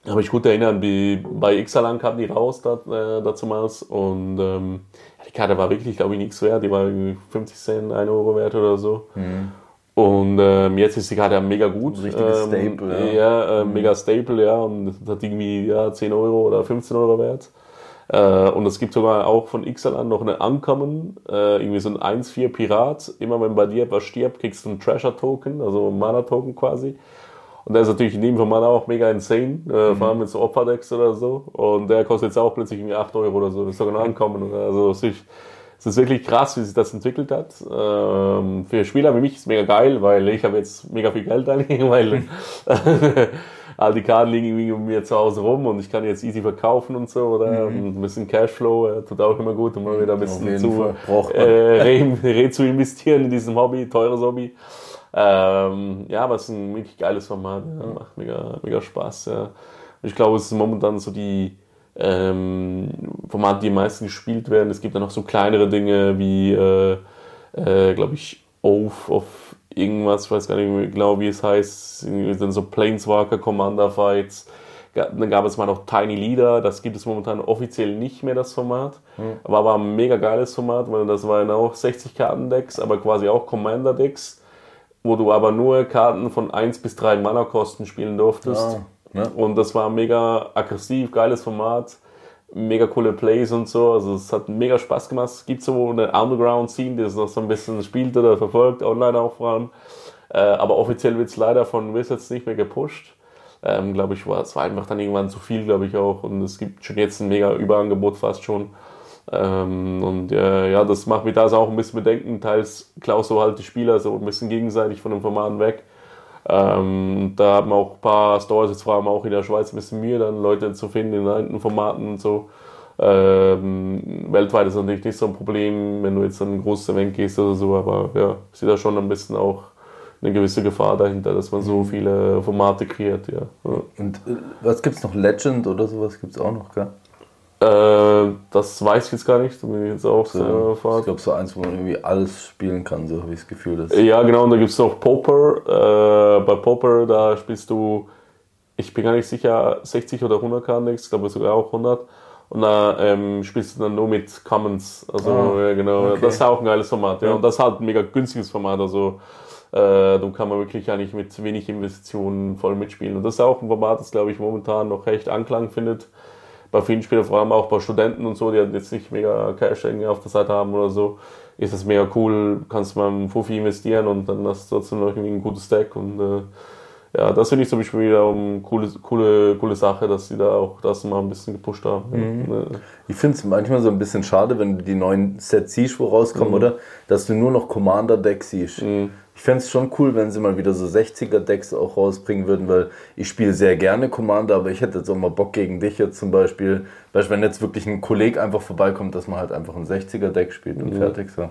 habe ich gut erinnern, wie bei Ixalan kam die raus da, äh, dazumals und ähm, die Karte war wirklich, glaube ich, nichts wert. Die war irgendwie 50 Cent, 1 Euro wert oder so. Mhm. Und ähm, jetzt ist die Karte mega gut. Richtiges ähm, Staple, ja. Ja, äh, mhm. mega Staple, ja. Und hat irgendwie ja, 10 Euro oder 15 Euro wert. Äh, und es gibt sogar auch von Ixalan noch eine Ankommen, äh, irgendwie so ein 1-4 Pirat. Immer wenn bei dir etwas stirbt, kriegst du einen Treasure-Token, also einen Mana-Token quasi. Und der ist natürlich in dem Mana auch mega insane, äh, mhm. vor allem mit so Opferdecks oder so. Und der kostet jetzt auch plötzlich irgendwie 8 Euro oder so. Das ist sogar ein Ankommen. Also es ist, es ist wirklich krass, wie sich das entwickelt hat. Ähm, für Spieler wie mich ist es mega geil, weil ich habe jetzt mega viel Geld eigentlich, weil all die Karten liegen irgendwie bei mir zu Hause rum und ich kann jetzt easy verkaufen und so, oder? Mhm. ein bisschen Cashflow äh, tut auch immer gut, um mal wieder ein bisschen zu, äh, re, re, zu investieren in diesem Hobby, teures Hobby. Ähm, ja, aber es ist ein wirklich geiles Format, ja, macht mega, mega Spaß. Ja. Ich glaube, es ist momentan so die ähm, Formate, die am meisten gespielt werden. Es gibt dann noch so kleinere Dinge wie, äh, äh, glaube ich, Oath of irgendwas, ich weiß gar nicht genau, wie es heißt, sind so Planeswalker Commander Fights. Dann gab es mal noch Tiny Leader, das gibt es momentan offiziell nicht mehr, das Format. Mhm. Aber war ein mega geiles Format, weil das waren auch 60 Karten-Decks, aber quasi auch Commander-Decks, wo du aber nur Karten von 1 bis 3 Mana-Kosten spielen durftest. Ja, ne? Und das war mega aggressiv, geiles Format mega coole Plays und so. Also es hat mega Spaß gemacht. Es gibt so eine Underground-Scene, die es noch so ein bisschen spielt oder verfolgt, online auch vor allem. Äh, aber offiziell wird es leider von Wizards nicht mehr gepusht. Ähm, glaube ich, war es war einfach dann irgendwann zu viel, glaube ich auch. Und es gibt schon jetzt ein mega Überangebot fast schon. Ähm, und äh, ja, das macht mich da auch ein bisschen bedenken. Teils klaust du halt die Spieler so ein bisschen gegenseitig von den Formaten weg. Ähm, da haben auch ein paar Stores jetzt vor allem auch in der Schweiz ein bisschen Mühe, dann Leute zu finden in alten Formaten und so. Ähm, weltweit ist natürlich nicht so ein Problem, wenn du jetzt an ein großes Event gehst oder so, aber ja, ich sehe da schon ein bisschen auch eine gewisse Gefahr dahinter, dass man so mhm. viele Formate kreiert, ja. Und äh, was gibt es noch? Legend oder sowas gibt es auch noch, gell? Äh, das weiß ich jetzt gar nicht, da bin ich jetzt auch so, sehr Ich glaube, so eins, wo man irgendwie alles spielen kann, so habe ich das Gefühl. Dass ja, genau, und da gibt es noch Poker. Äh, bei Poker, da spielst du, ich bin gar nicht sicher, 60 oder 100 Kartendex, ich glaube sogar auch 100. Und da ähm, spielst du dann nur mit Commons. Also, oh, ja, genau. Okay. Das ist auch ein geiles Format. Ja. Und das ist halt ein mega günstiges Format. Also, äh, da kann man wirklich eigentlich mit wenig Investitionen voll mitspielen. Und das ist auch ein Format, das, glaube ich, momentan noch recht Anklang findet bei vielen Spielern, vor allem auch bei Studenten und so, die jetzt nicht mega Cash irgendwie auf der Seite haben oder so, ist das mega cool, kannst du mal einen Fuffi investieren und dann hast du trotzdem noch irgendwie ein gutes Deck und äh, ja, das finde ich zum Beispiel wieder eine coole, coole, coole Sache, dass sie da auch das mal ein bisschen gepusht haben. Mhm. Ich finde es manchmal so ein bisschen schade, wenn du die neuen Sets siehst, wo rauskommen, mhm. oder? Dass du nur noch Commander-Decks siehst. Mhm. Ich fände es schon cool, wenn sie mal wieder so 60er-Decks auch rausbringen würden, weil ich spiele sehr gerne Commander, aber ich hätte jetzt auch mal Bock gegen dich jetzt zum Beispiel. Beispiel, wenn jetzt wirklich ein Kollege einfach vorbeikommt, dass man halt einfach ein 60er-Deck spielt und mhm. fertig so.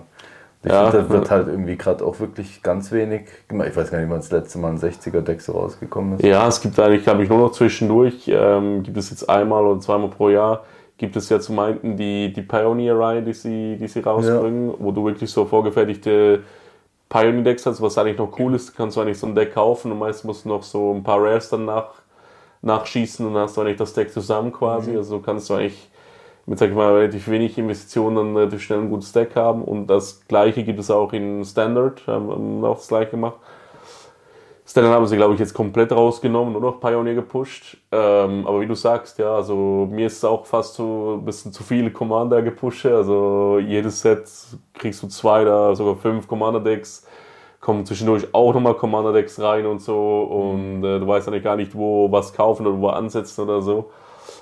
Ich ja, finde, da wird halt irgendwie gerade auch wirklich ganz wenig gemacht. Ich weiß gar nicht, wann das letzte Mal ein 60er-Deck so rausgekommen ist. Ja, es gibt eigentlich, glaube ich, nur noch zwischendurch, ähm, gibt es jetzt einmal oder zweimal pro Jahr, gibt es ja zum einen die, die Pioneer-Reihe, die sie, die sie rausbringen, ja. wo du wirklich so vorgefertigte Pioneer-Decks hast, was eigentlich noch cool ist, kannst du eigentlich so ein Deck kaufen und meistens musst du noch so ein paar Rares dann nach, nachschießen und dann hast du eigentlich das Deck zusammen quasi. Mhm. Also kannst du eigentlich mit, sag ich mal, relativ wenig Investitionen dann relativ schnell ein gutes Deck haben. Und das gleiche gibt es auch in Standard, haben auch das gleiche gemacht. Stellan haben sie, glaube ich, jetzt komplett rausgenommen, nur noch Pioneer gepusht. Ähm, aber wie du sagst, ja, also mir ist es auch fast so ein bisschen zu viele Commander gepusht. Also jedes Set kriegst du zwei oder sogar fünf Commander-Decks. Kommen zwischendurch auch nochmal Commander-Decks rein und so. Und äh, du weißt eigentlich gar nicht, wo was kaufen oder wo ansetzen oder so.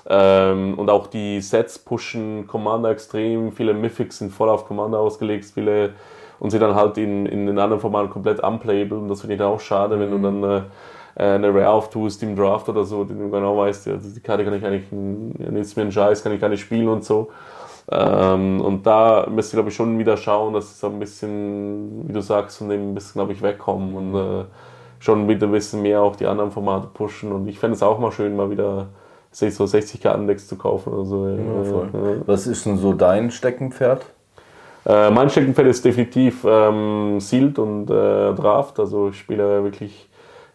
Ähm, und auch die Sets pushen Commander extrem. Viele Mythics sind voll auf Commander ausgelegt. Viele und sie dann halt in, in den anderen Formaten komplett unplayable. Und das finde ich dann auch schade, wenn du dann äh, äh, eine Rare auftust im Draft oder so, die du genau weißt, ja, die Karte kann ich eigentlich, ist mir ein Scheiß, kann ich gar nicht spielen und so. Ähm, und da müsste ich, glaube ich, schon wieder schauen, dass sie so ein bisschen, wie du sagst, von dem ein bisschen, glaube ich, wegkommen und äh, schon wieder ein bisschen mehr auch die anderen Formate pushen. Und ich fände es auch mal schön, mal wieder so 60 Kartendecks zu kaufen oder so. Ja, ja, Was ist denn so dein Steckenpferd? Äh, mein Steckenpferd ist definitiv ähm, Sealed und äh, Draft. Also ich spiele wirklich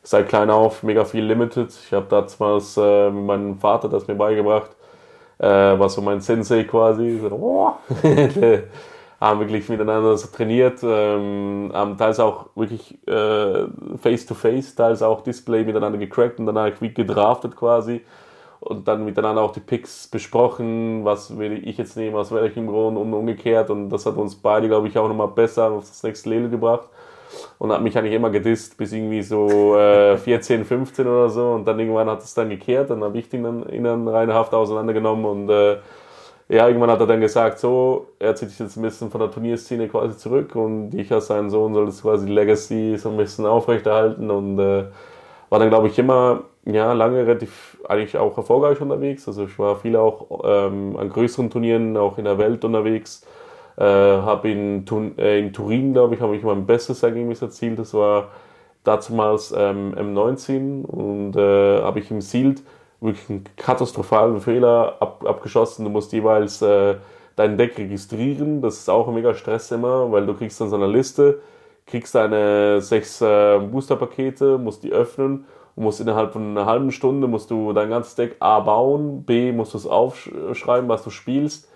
seit klein auf mega viel Limited. Ich habe damals äh, mit meinem Vater das mir beigebracht. Äh, war so mein Sensei quasi. So, oh. haben wirklich miteinander trainiert, ähm, haben teils auch wirklich äh, face-to-face, -face, teils auch Display miteinander gecrackt und danach wie gedraftet quasi und dann miteinander auch die Picks besprochen, was will ich jetzt nehmen, aus welchem Grund und umgekehrt. Und das hat uns beide, glaube ich, auch nochmal besser auf das nächste Level gebracht. Und hat mich eigentlich immer gedisst bis irgendwie so äh, 14, 15 oder so. Und dann irgendwann hat es dann gekehrt. Dann habe ich den dann innen reinhaft auseinandergenommen. Und äh, ja, irgendwann hat er dann gesagt, so, er zieht sich jetzt ein bisschen von der Turnierszene quasi zurück. Und ich als sein Sohn soll das quasi Legacy so ein bisschen aufrechterhalten. Und äh, war dann, glaube ich, immer ja, lange relativ eigentlich auch erfolgreich unterwegs. Also ich war viel auch ähm, an größeren Turnieren, auch in der Welt unterwegs. Äh, habe in, äh, in Turin, glaube ich, habe ich mein bestes Ergebnis erzielt. Das war damals ähm, M19 und äh, habe ich im Sealed wirklich einen katastrophalen Fehler ab, abgeschossen. Du musst jeweils äh, dein Deck registrieren. Das ist auch ein mega Stress immer, weil du kriegst dann so eine Liste, kriegst deine sechs äh, Booster-Pakete, musst die öffnen Du musst innerhalb von einer halben Stunde musst du dein ganzes Deck A bauen, B musst du es aufschreiben, was du spielst.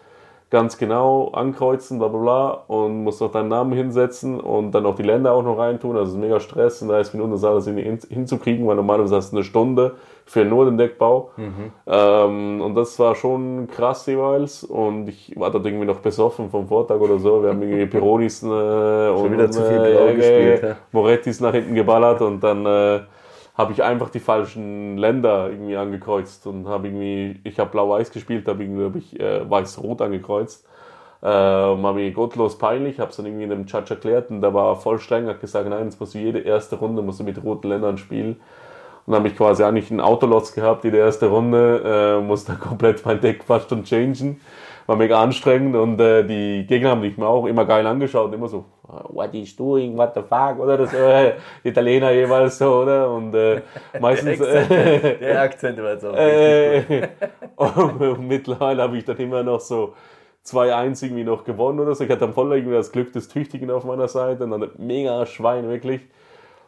ganz genau ankreuzen, bla bla bla, und musst noch deinen Namen hinsetzen und dann noch die Länder auch noch reintun. Also es ist mega Stress, in 30 Minuten das alles hinzukriegen, weil normalerweise hast du eine Stunde für nur den Deckbau. Mhm. Ähm, und das war schon krass jeweils. Und ich war dort irgendwie noch besoffen vom Vortag oder so. Wir haben irgendwie Pironis äh, und wieder zu viel Blau äh, gespielt, ja. Morettis nach hinten geballert und dann äh, habe ich einfach die falschen Länder irgendwie angekreuzt und habe irgendwie, ich habe blau-weiß gespielt, habe irgendwie hab ich äh, weiß-rot angekreuzt. Äh, war mir gottlos peinlich, habe es dann irgendwie in einem Judge erklärt und da war voll streng, hat gesagt, nein, jetzt musst du jede erste Runde musst du mit roten Ländern spielen. Und dann habe ich quasi eigentlich einen Autolotz gehabt, die erste Runde, äh, musste komplett mein Deck fast schon changen war mega anstrengend und äh, die Gegner haben mich mir auch immer geil angeschaut und immer so, what is doing, what the fuck, oder das äh, Italiener jeweils so, oder? Und äh, meistens. Der Akzent, äh, der Akzent war auch äh, und mittlerweile habe ich dann immer noch so 2-1 irgendwie noch gewonnen oder so. Ich hatte dann voll irgendwie das Glück des Tüchtigen auf meiner Seite und dann mega Schwein, wirklich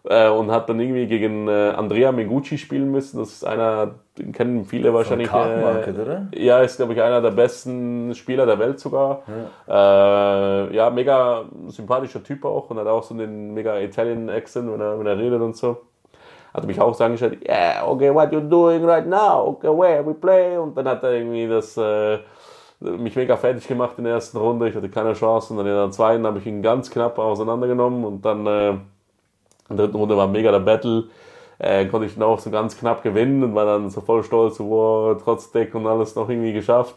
äh, und hat dann irgendwie gegen äh, Andrea Mengucci spielen müssen. Das ist einer, den kennen viele wahrscheinlich. Von Market, äh, oder? Ja, ist glaube ich einer der besten Spieler der Welt sogar. Ja, äh, ja mega sympathischer Typ auch und hat auch so einen mega Italian Accent, wenn er, wenn er redet und so. Hat mich auch so angeschaut, yeah, okay, what you doing right now? Okay, where we play? Und dann hat er irgendwie das äh, mich mega fertig gemacht in der ersten Runde. Ich hatte keine Chance. Und dann in der zweiten habe ich ihn ganz knapp auseinandergenommen und dann äh, in der dritten Runde war mega der Battle. Äh, konnte ich dann auch so ganz knapp gewinnen und war dann so voll stolz, so, wow, trotz Deck und alles noch irgendwie geschafft.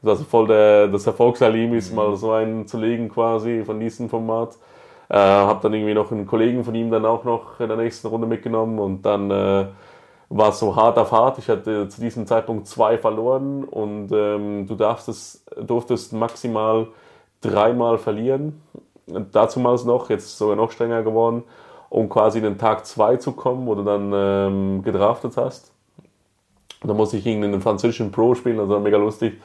Das war so voll der, das Erfolgserlebnis, mhm. mal so einen zu legen quasi von diesem Format. Äh, hab dann irgendwie noch einen Kollegen von ihm dann auch noch in der nächsten Runde mitgenommen und dann äh, war es so hart auf hart. Ich hatte zu diesem Zeitpunkt zwei verloren und ähm, du darfst es, durftest maximal dreimal verlieren. Dazu mal noch, jetzt sogar noch strenger geworden um quasi in den Tag 2 zu kommen, wo du dann ähm, gedraftet hast. Dann musste ich gegen einen französischen Pro spielen, das war mega lustig.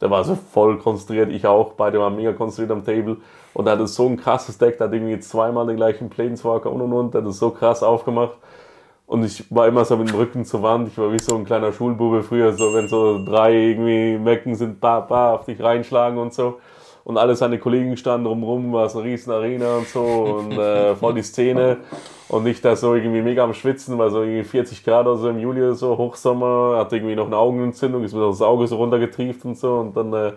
Der war so voll konstruiert, ich auch, beide waren mega konstruiert am Table. Und er hatte so ein krasses Deck, der hat irgendwie zweimal den gleichen Planeswalker und und und, der hat das so krass aufgemacht. Und ich war immer so mit dem Rücken zur Wand, ich war wie so ein kleiner Schulbube früher, so wenn so drei irgendwie Mecken sind, ba, ba, auf dich reinschlagen und so und alle seine Kollegen standen drumherum, war so eine riesen Arena und so und äh, voll die Szene und nicht da so irgendwie mega am Schwitzen, war so irgendwie 40 Grad oder so im Juli oder so, Hochsommer, hat irgendwie noch eine Augenentzündung, ist mir das Auge so runtergetrieft und so und dann äh,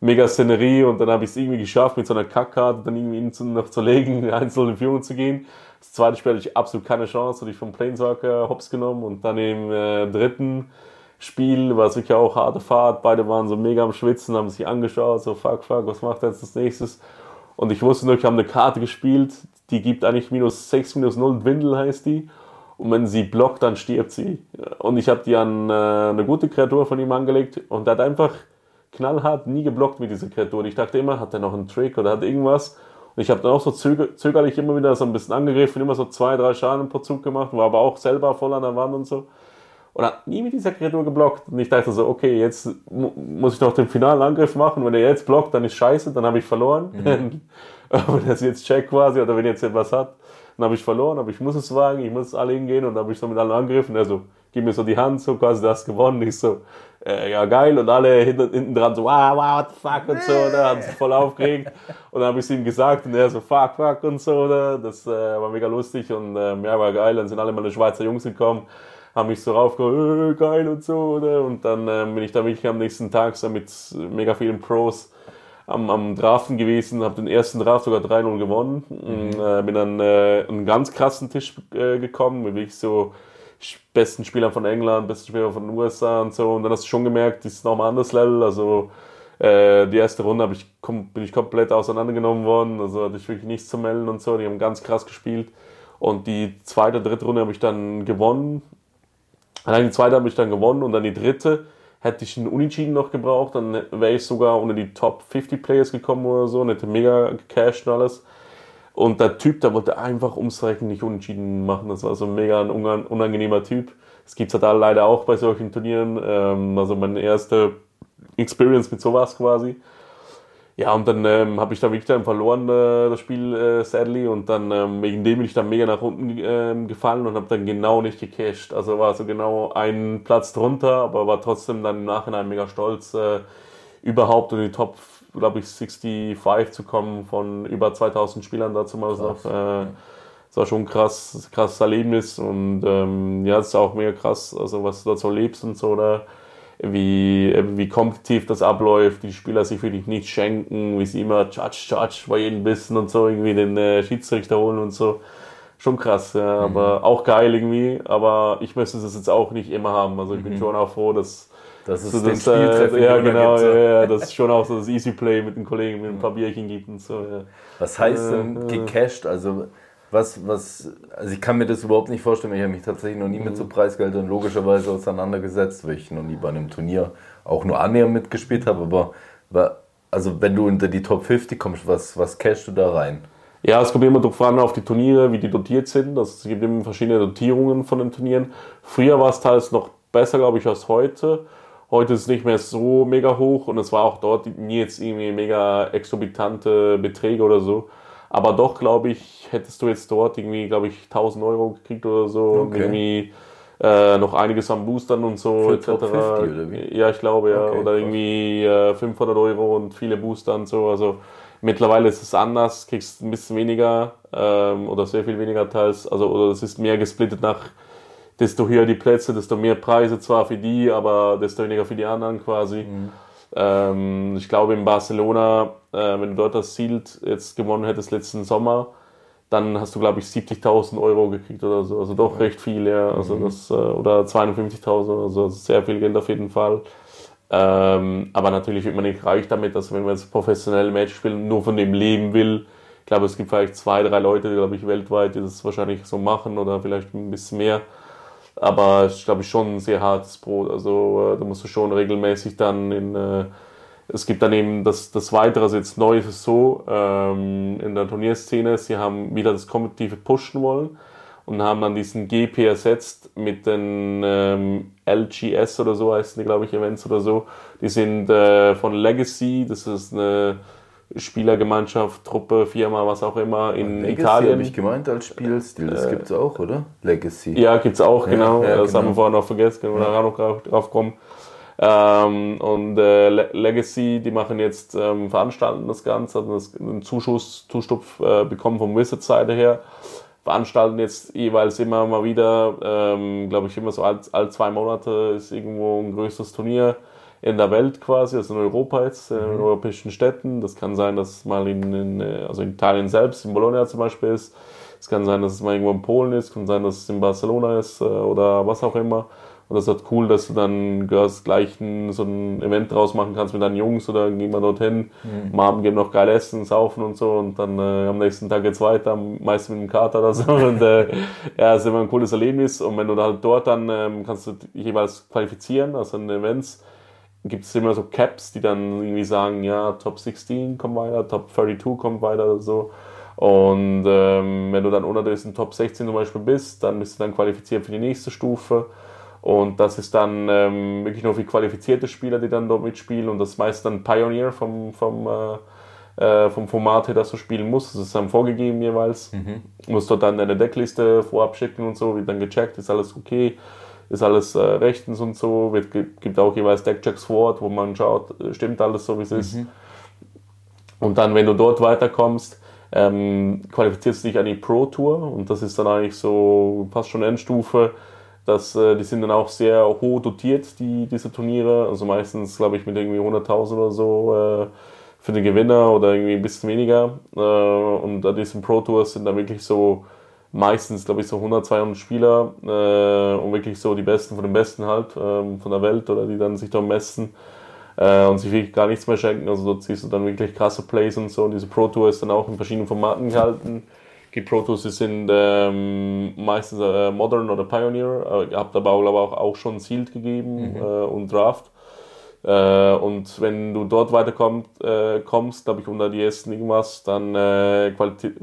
mega Szenerie und dann habe ich es irgendwie geschafft, mit so einer Kackkarte dann irgendwie ihn noch zu legen, einzeln in Führung zu gehen. Das zweite Spiel hatte ich absolut keine Chance, hatte ich vom Planeswalker hops genommen und dann im äh, dritten Spiel war sicher auch harte Fahrt. Beide waren so mega am Schwitzen, haben sich angeschaut, so fuck, fuck, was macht er jetzt als nächstes? Und ich wusste nur, ich habe eine Karte gespielt, die gibt eigentlich minus 6, minus 0, Dwindel heißt die. Und wenn sie blockt, dann stirbt sie. Und ich habe die an äh, eine gute Kreatur von ihm angelegt und der hat einfach knallhart nie geblockt mit dieser Kreatur. Und ich dachte immer, hat er noch einen Trick oder hat irgendwas. Und ich habe dann auch so zöger zögerlich immer wieder so ein bisschen angegriffen, immer so zwei, drei Schaden pro Zug gemacht, war aber auch selber voll an der Wand und so und hat nie mit dieser Kreatur geblockt. Und ich dachte so, okay, jetzt muss ich noch den finalen Angriff machen. Wenn er jetzt blockt, dann ist scheiße, dann habe ich verloren. Mhm. wenn er jetzt checkt quasi oder wenn er jetzt etwas hat, dann habe ich verloren. Aber ich muss es wagen, ich muss alle hingehen und dann habe ich so mit allen angegriffen. Er so, gib mir so die Hand, so quasi das gewonnen. Ich so, äh, ja geil. Und alle hinten, hinten dran so, wow, wow, what the fuck und so. Da haben sich voll aufgeregt. Und dann habe ich es ihm gesagt und er so, fuck, fuck und so. Oder? Das äh, war mega lustig und äh, ja, war geil. Dann sind alle meine Schweizer Jungs gekommen haben mich so raufgeholt, äh, geil und so, oder? Und dann ähm, bin ich da wirklich am nächsten Tag so mit mega vielen Pros am, am Draften gewesen, habe den ersten Draft sogar 3-0 gewonnen. Mhm. äh, bin dann äh, einen ganz krassen Tisch äh, gekommen, mit wirklich so besten Spielern von England, besten Spielern von den USA und so. Und dann hast du schon gemerkt, das ist nochmal ein anderes Level. Also äh, die erste Runde ich, bin ich komplett auseinandergenommen worden. Also hatte ich wirklich nichts zu melden und so. Die haben ganz krass gespielt. Und die zweite, dritte Runde habe ich dann gewonnen. Allein die zweite habe ich dann gewonnen und dann die dritte hätte ich einen Unentschieden noch gebraucht, dann wäre ich sogar unter die Top 50 Players gekommen oder so und hätte mega gecashed und alles. Und der Typ, der wollte einfach ums Recken nicht unentschieden machen. Das war so ein mega unangenehmer Typ. Das gibt es halt leider auch bei solchen Turnieren. Ähm, also meine erste Experience mit sowas quasi. Ja, und dann ähm, habe ich da wirklich dann verloren, äh, das Spiel, äh, sadly. Und dann, ähm, wegen dem bin ich dann mega nach unten äh, gefallen und habe dann genau nicht gecasht. Also war so genau ein Platz drunter, aber war trotzdem dann im Nachhinein mega stolz, äh, überhaupt in die Top glaube ich, 65 zu kommen von über 2000 Spielern dazu mal noch. Äh, das war schon ein krass, krasses Erlebnis und ähm, ja, es ist auch mega krass, also was du da so lebst und so, oder wie, wie kompetitiv das abläuft, die Spieler sich wirklich nicht schenken, wie sie immer Judge, Judge bei jedem Bissen und so irgendwie den äh, Schiedsrichter holen und so. Schon krass, ja, mhm. aber auch geil irgendwie, aber ich möchte es jetzt auch nicht immer haben, also ich bin mhm. schon auch froh, dass dass es so den das, äh, ja, genau, gibt, so. ja, ja, das ist schon auch so das Easy Play mit den Kollegen, mit ein paar Bierchen gibt und so. Ja. Was heißt denn äh, äh. gecashed? Also was, was, also ich kann mir das überhaupt nicht vorstellen, ich habe mich tatsächlich noch nie mit so mhm. Preisgeldern logischerweise auseinandergesetzt, weil ich noch nie bei einem Turnier auch nur annähernd mitgespielt habe, aber also wenn du unter die Top 50 kommst, was, was cashst du da rein? Ja, es kommt immer darauf an, auf die Turniere, wie die dotiert sind. Also es gibt immer verschiedene Dotierungen von den Turnieren. Früher war es teils noch besser, glaube ich, als heute. Heute ist es nicht mehr so mega hoch und es war auch dort nie jetzt irgendwie mega exorbitante Beträge oder so. Aber doch, glaube ich, hättest du jetzt dort irgendwie, glaube ich, 1000 Euro gekriegt oder so. Okay. Und irgendwie äh, noch einiges an Boostern und so Für etc. Top 50, oder wie? Ja, ich glaube, ja. Okay, oder krass. irgendwie äh, 500 Euro und viele Booster und so. Also mittlerweile ist es anders, kriegst ein bisschen weniger ähm, oder sehr viel weniger teils. Also, oder es ist mehr gesplittet nach desto höher die Plätze, desto mehr Preise zwar für die, aber desto weniger für die anderen quasi. Mhm. Ähm, ich glaube in Barcelona, äh, wenn du dort das Ziel jetzt gewonnen hättest letzten Sommer, dann hast du glaube ich 70.000 Euro gekriegt oder so, also doch recht viel, ja, also mhm. das, äh, oder 52.000 oder so, also sehr viel Geld auf jeden Fall. Ähm, aber natürlich wird man nicht reich damit, dass wenn man jetzt professionell Match spielt nur von dem leben will, ich glaube, es gibt vielleicht zwei, drei Leute, glaube ich, weltweit, die das wahrscheinlich so machen oder vielleicht ein bisschen mehr. Aber es ist, glaube ich, schon ein sehr hartes Brot. Also äh, da musst du schon regelmäßig dann in. Äh, es gibt dann eben das, das Weitere, also jetzt neu ist es so, ähm, in der Turnierszene, sie haben wieder das Kompetitive pushen wollen und haben dann diesen GP ersetzt mit den ähm, LGS oder so heißen die, glaube ich, Events oder so. Die sind äh, von Legacy, das ist eine Spielergemeinschaft, Truppe, Firma, was auch immer in Legacy Italien. habe ich gemeint als Spielstil, das äh, gibt es auch, oder? Legacy. Ja, gibt es auch, ja, genau. Ja, das genau. haben wir vorhin noch vergessen, können wir ja. da noch drauf, drauf kommen. Ähm, und äh, Legacy, die machen jetzt ähm, veranstalten das Ganze, haben das, einen Zuschuss, Zustupf äh, bekommen vom Wizard-Seite her. Veranstalten jetzt jeweils immer mal wieder, ähm, glaube ich, immer so all, all zwei Monate ist irgendwo ein größeres Turnier in der Welt quasi, also in Europa jetzt, mhm. in europäischen Städten. Das kann sein, dass es mal in, in, also in Italien selbst, in Bologna zum Beispiel ist. Es kann sein, dass es mal irgendwo in Polen ist, kann sein, dass es in Barcelona ist äh, oder was auch immer. Und das ist halt cool, dass du dann gleich ein, so ein Event draus machen kannst mit deinen Jungs oder gehen wir dorthin. Mhm. Abend geben noch geil essen, saufen und so und dann äh, am nächsten Tag geht's weiter, meist mit dem Kater oder so. Und äh, ja, ist immer ein cooles Erlebnis. Und wenn du halt dort dann ähm, kannst du jeweils qualifizieren, also in Events, gibt es immer so Caps, die dann irgendwie sagen, ja, Top 16 kommt weiter, Top 32 kommt weiter oder so. Und ähm, wenn du dann unter diesen Top 16 zum Beispiel bist, dann bist du dann qualifiziert für die nächste Stufe. Und das ist dann ähm, wirklich nur für qualifizierte Spieler, die dann dort mitspielen. Und das ist meist dann Pioneer vom, vom, äh, äh, vom Format her, das du spielen musst. Das ist dann vorgegeben jeweils. Mhm. Du musst dort dann deine Deckliste vorab schicken und so, wird dann gecheckt, ist alles okay ist alles äh, rechtens und so. Es gibt auch jeweils Deckchecks vor Ort, wo man schaut, äh, stimmt alles so, wie es mhm. ist. Und dann, wenn du dort weiterkommst, ähm, qualifizierst du dich an die Pro Tour und das ist dann eigentlich so fast schon Endstufe. Das, äh, die sind dann auch sehr hoch dotiert, die, diese Turniere. Also meistens, glaube ich, mit irgendwie 100.000 oder so äh, für den Gewinner oder irgendwie ein bisschen weniger. Äh, und an diesen Pro Tours sind dann wirklich so meistens, glaube ich, so 100, 200 Spieler äh, und wirklich so die Besten von den Besten halt ähm, von der Welt oder die dann sich da messen äh, und sich wirklich gar nichts mehr schenken. Also dort siehst du dann wirklich krasse Plays und so. Und diese Pro Tour ist dann auch in verschiedenen Formaten gehalten. Die Pro Tours sind ähm, meistens äh, Modern oder Pioneer. Äh, ihr habt aber auch, auch schon Sealed gegeben mhm. Äh, und Draft. Äh, und wenn du dort weiterkommst, äh, kommst, glaube ich, unter die ersten irgendwas, dann äh,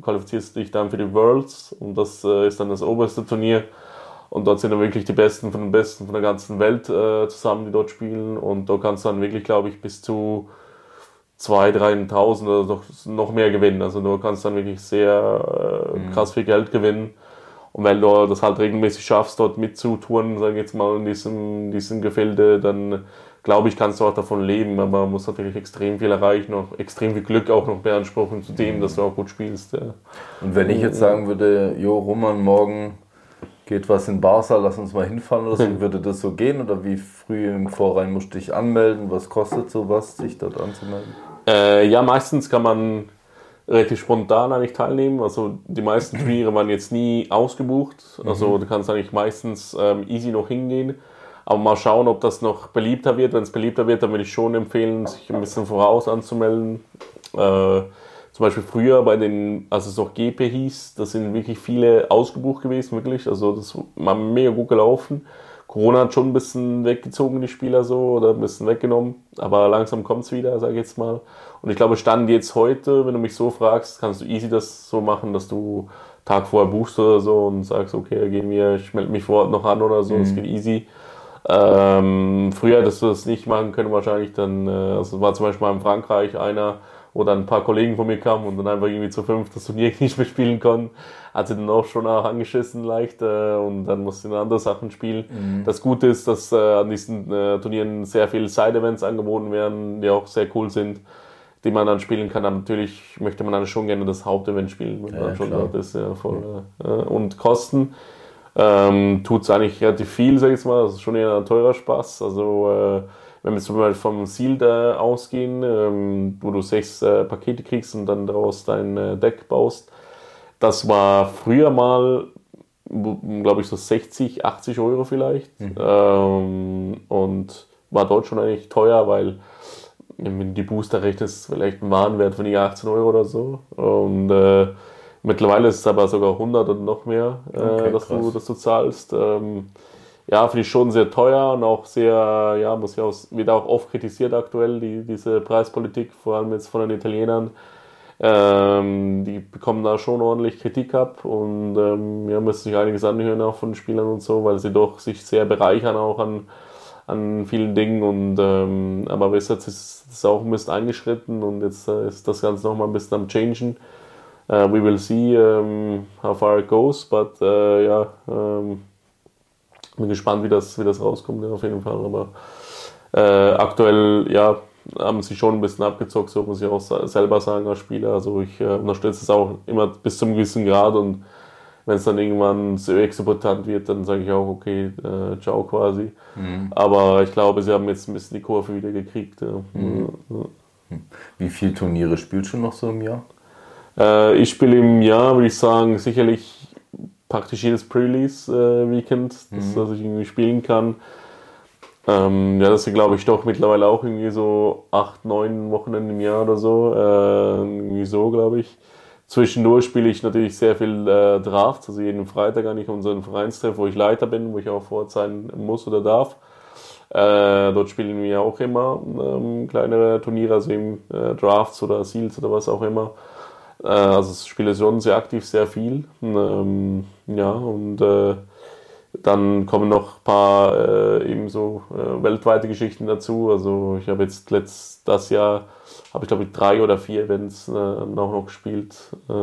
qualifizierst du dich dann für die Worlds und das äh, ist dann das oberste Turnier. Und dort sind dann wirklich die Besten von den Besten von der ganzen Welt äh, zusammen, die dort spielen. Und da kannst du dann wirklich, glaube ich, bis zu 2.000, 3.000 oder noch, noch mehr gewinnen. Also du kannst dann wirklich sehr äh, mhm. krass viel Geld gewinnen. Und wenn du das halt regelmäßig schaffst, dort mitzutouren, sagen wir jetzt mal in diesem, diesem Gefilde, dann glaube ich, kannst du auch davon leben, aber man muss natürlich extrem viel erreichen, auch extrem viel Glück auch noch beanspruchen zu dem, dass du auch gut spielst. Ja. Und wenn ich jetzt sagen würde, jo, Roman, morgen geht was in Barca, lass uns mal hinfahren oder so, würde das so gehen? Oder wie früh im Vorrein musst du dich anmelden? Was kostet sowas, sich dort anzumelden? Äh, ja, meistens kann man relativ spontan eigentlich teilnehmen. Also die meisten Turniere waren jetzt nie ausgebucht. Also du kannst eigentlich meistens ähm, easy noch hingehen. Aber mal schauen, ob das noch beliebter wird. Wenn es beliebter wird, dann würde ich schon empfehlen, sich ein bisschen voraus anzumelden. Äh, zum Beispiel früher bei den, als es noch GP hieß, da sind wirklich viele ausgebucht gewesen, wirklich. Also das war mega gut gelaufen. Corona hat schon ein bisschen weggezogen, die Spieler so, oder ein bisschen weggenommen. Aber langsam kommt es wieder, sage ich jetzt mal. Und ich glaube, Stand jetzt heute, wenn du mich so fragst, kannst du easy das so machen, dass du Tag vorher buchst oder so und sagst, okay, gehen wir, ich melde mich vor Ort noch an oder so, das geht easy. Ähm, früher hättest du das nicht machen können, wahrscheinlich dann, äh, also war zum Beispiel mal in Frankreich einer, wo dann ein paar Kollegen von mir kamen und dann einfach irgendwie zu fünf das Turnier nicht mehr spielen konnten, hat sie dann auch schon auch angeschissen leicht äh, und dann musste sie andere Sachen spielen. Das Gute ist, dass äh, an diesen äh, Turnieren sehr viele Side-Events angeboten werden, die auch sehr cool sind, die man dann spielen kann. Aber natürlich möchte man dann schon gerne das Hauptevent spielen, wenn Ja, man schon klar. dort ist. Ja, voll, äh, und Kosten ähm, tut es eigentlich relativ viel, sag ich jetzt mal. Das ist schon eher ein teurer Spaß. Also, äh, wenn wir zum Beispiel vom Seal da ausgehen, ähm, wo du sechs äh, Pakete kriegst und dann daraus dein äh, Deck baust, das war früher mal, glaube ich, so 60, 80 Euro vielleicht. Ähm, und war dort schon eigentlich teuer, weil wenn die Booster rechnest, vielleicht ein Warenwert von die 18 Euro oder so. Und äh, mittlerweile ist es aber sogar 100 und noch mehr, äh, Okay, dass, du, dass du zahlst. Ähm, ja, finde ich schon sehr teuer und auch sehr, ja, muss ja auch, wird auch oft kritisiert aktuell, die, diese Preispolitik, vor allem jetzt von den Italienern. Ähm, die bekommen da schon ordentlich Kritik ab und ähm, ja, müssen sich einiges anhören auch von den Spielern und so, weil sie doch sich sehr bereichern auch an, an vielen Dingen und ähm, aber bis jetzt ist es auch ein bisschen eingeschritten und jetzt äh, ist das Ganze nochmal ein bisschen am changen. Uh, we will see um, how far it goes, but äh, ja, ähm, bin gespannt, wie das, wie das rauskommt, ja, auf jeden Fall. Aber äh, aktuell, ja, haben sie schon ein bisschen abgezockt, so muss ich auch selber sagen als Spieler. Also ich äh, unterstütze es auch immer bis zum gewissen Grad und wenn es dann irgendwann so exorbitant wird, dann sage ich auch, okay, äh, ciao quasi. Aber ich glaube, sie haben jetzt ein bisschen die Kurve wieder gekriegt. Ja. Ja. Wie viele Turniere spielst du noch so im Jahr? Äh, ich spiele im Jahr, würde ich sagen, sicherlich praktisch jedes Pre-Release-Weekend, das, das ich irgendwie spielen kann. Ähm, ja, das sind, glaube ich, doch mittlerweile auch irgendwie so acht, neun Wochenenden im Jahr oder so. Äh, irgendwie so, glaube ich. Zwischendurch spiele ich natürlich sehr viel äh, Drafts, also jeden Freitag eigentlich unseren Vereinstreff, wo ich Leiter bin, wo ich auch vor Ort sein muss oder darf. Äh, dort spielen wir auch immer ähm, kleinere Turniere, also eben äh, Drafts oder Seals oder was auch immer. Äh, also ich spiele schon sehr aktiv, sehr viel. Ähm, ja, und äh, dann kommen noch ein paar äh, eben so äh, weltweite Geschichten dazu. Also ich habe jetzt letzt, das Jahr, habe ich glaube ich drei oder vier Events äh, auch noch gespielt, äh,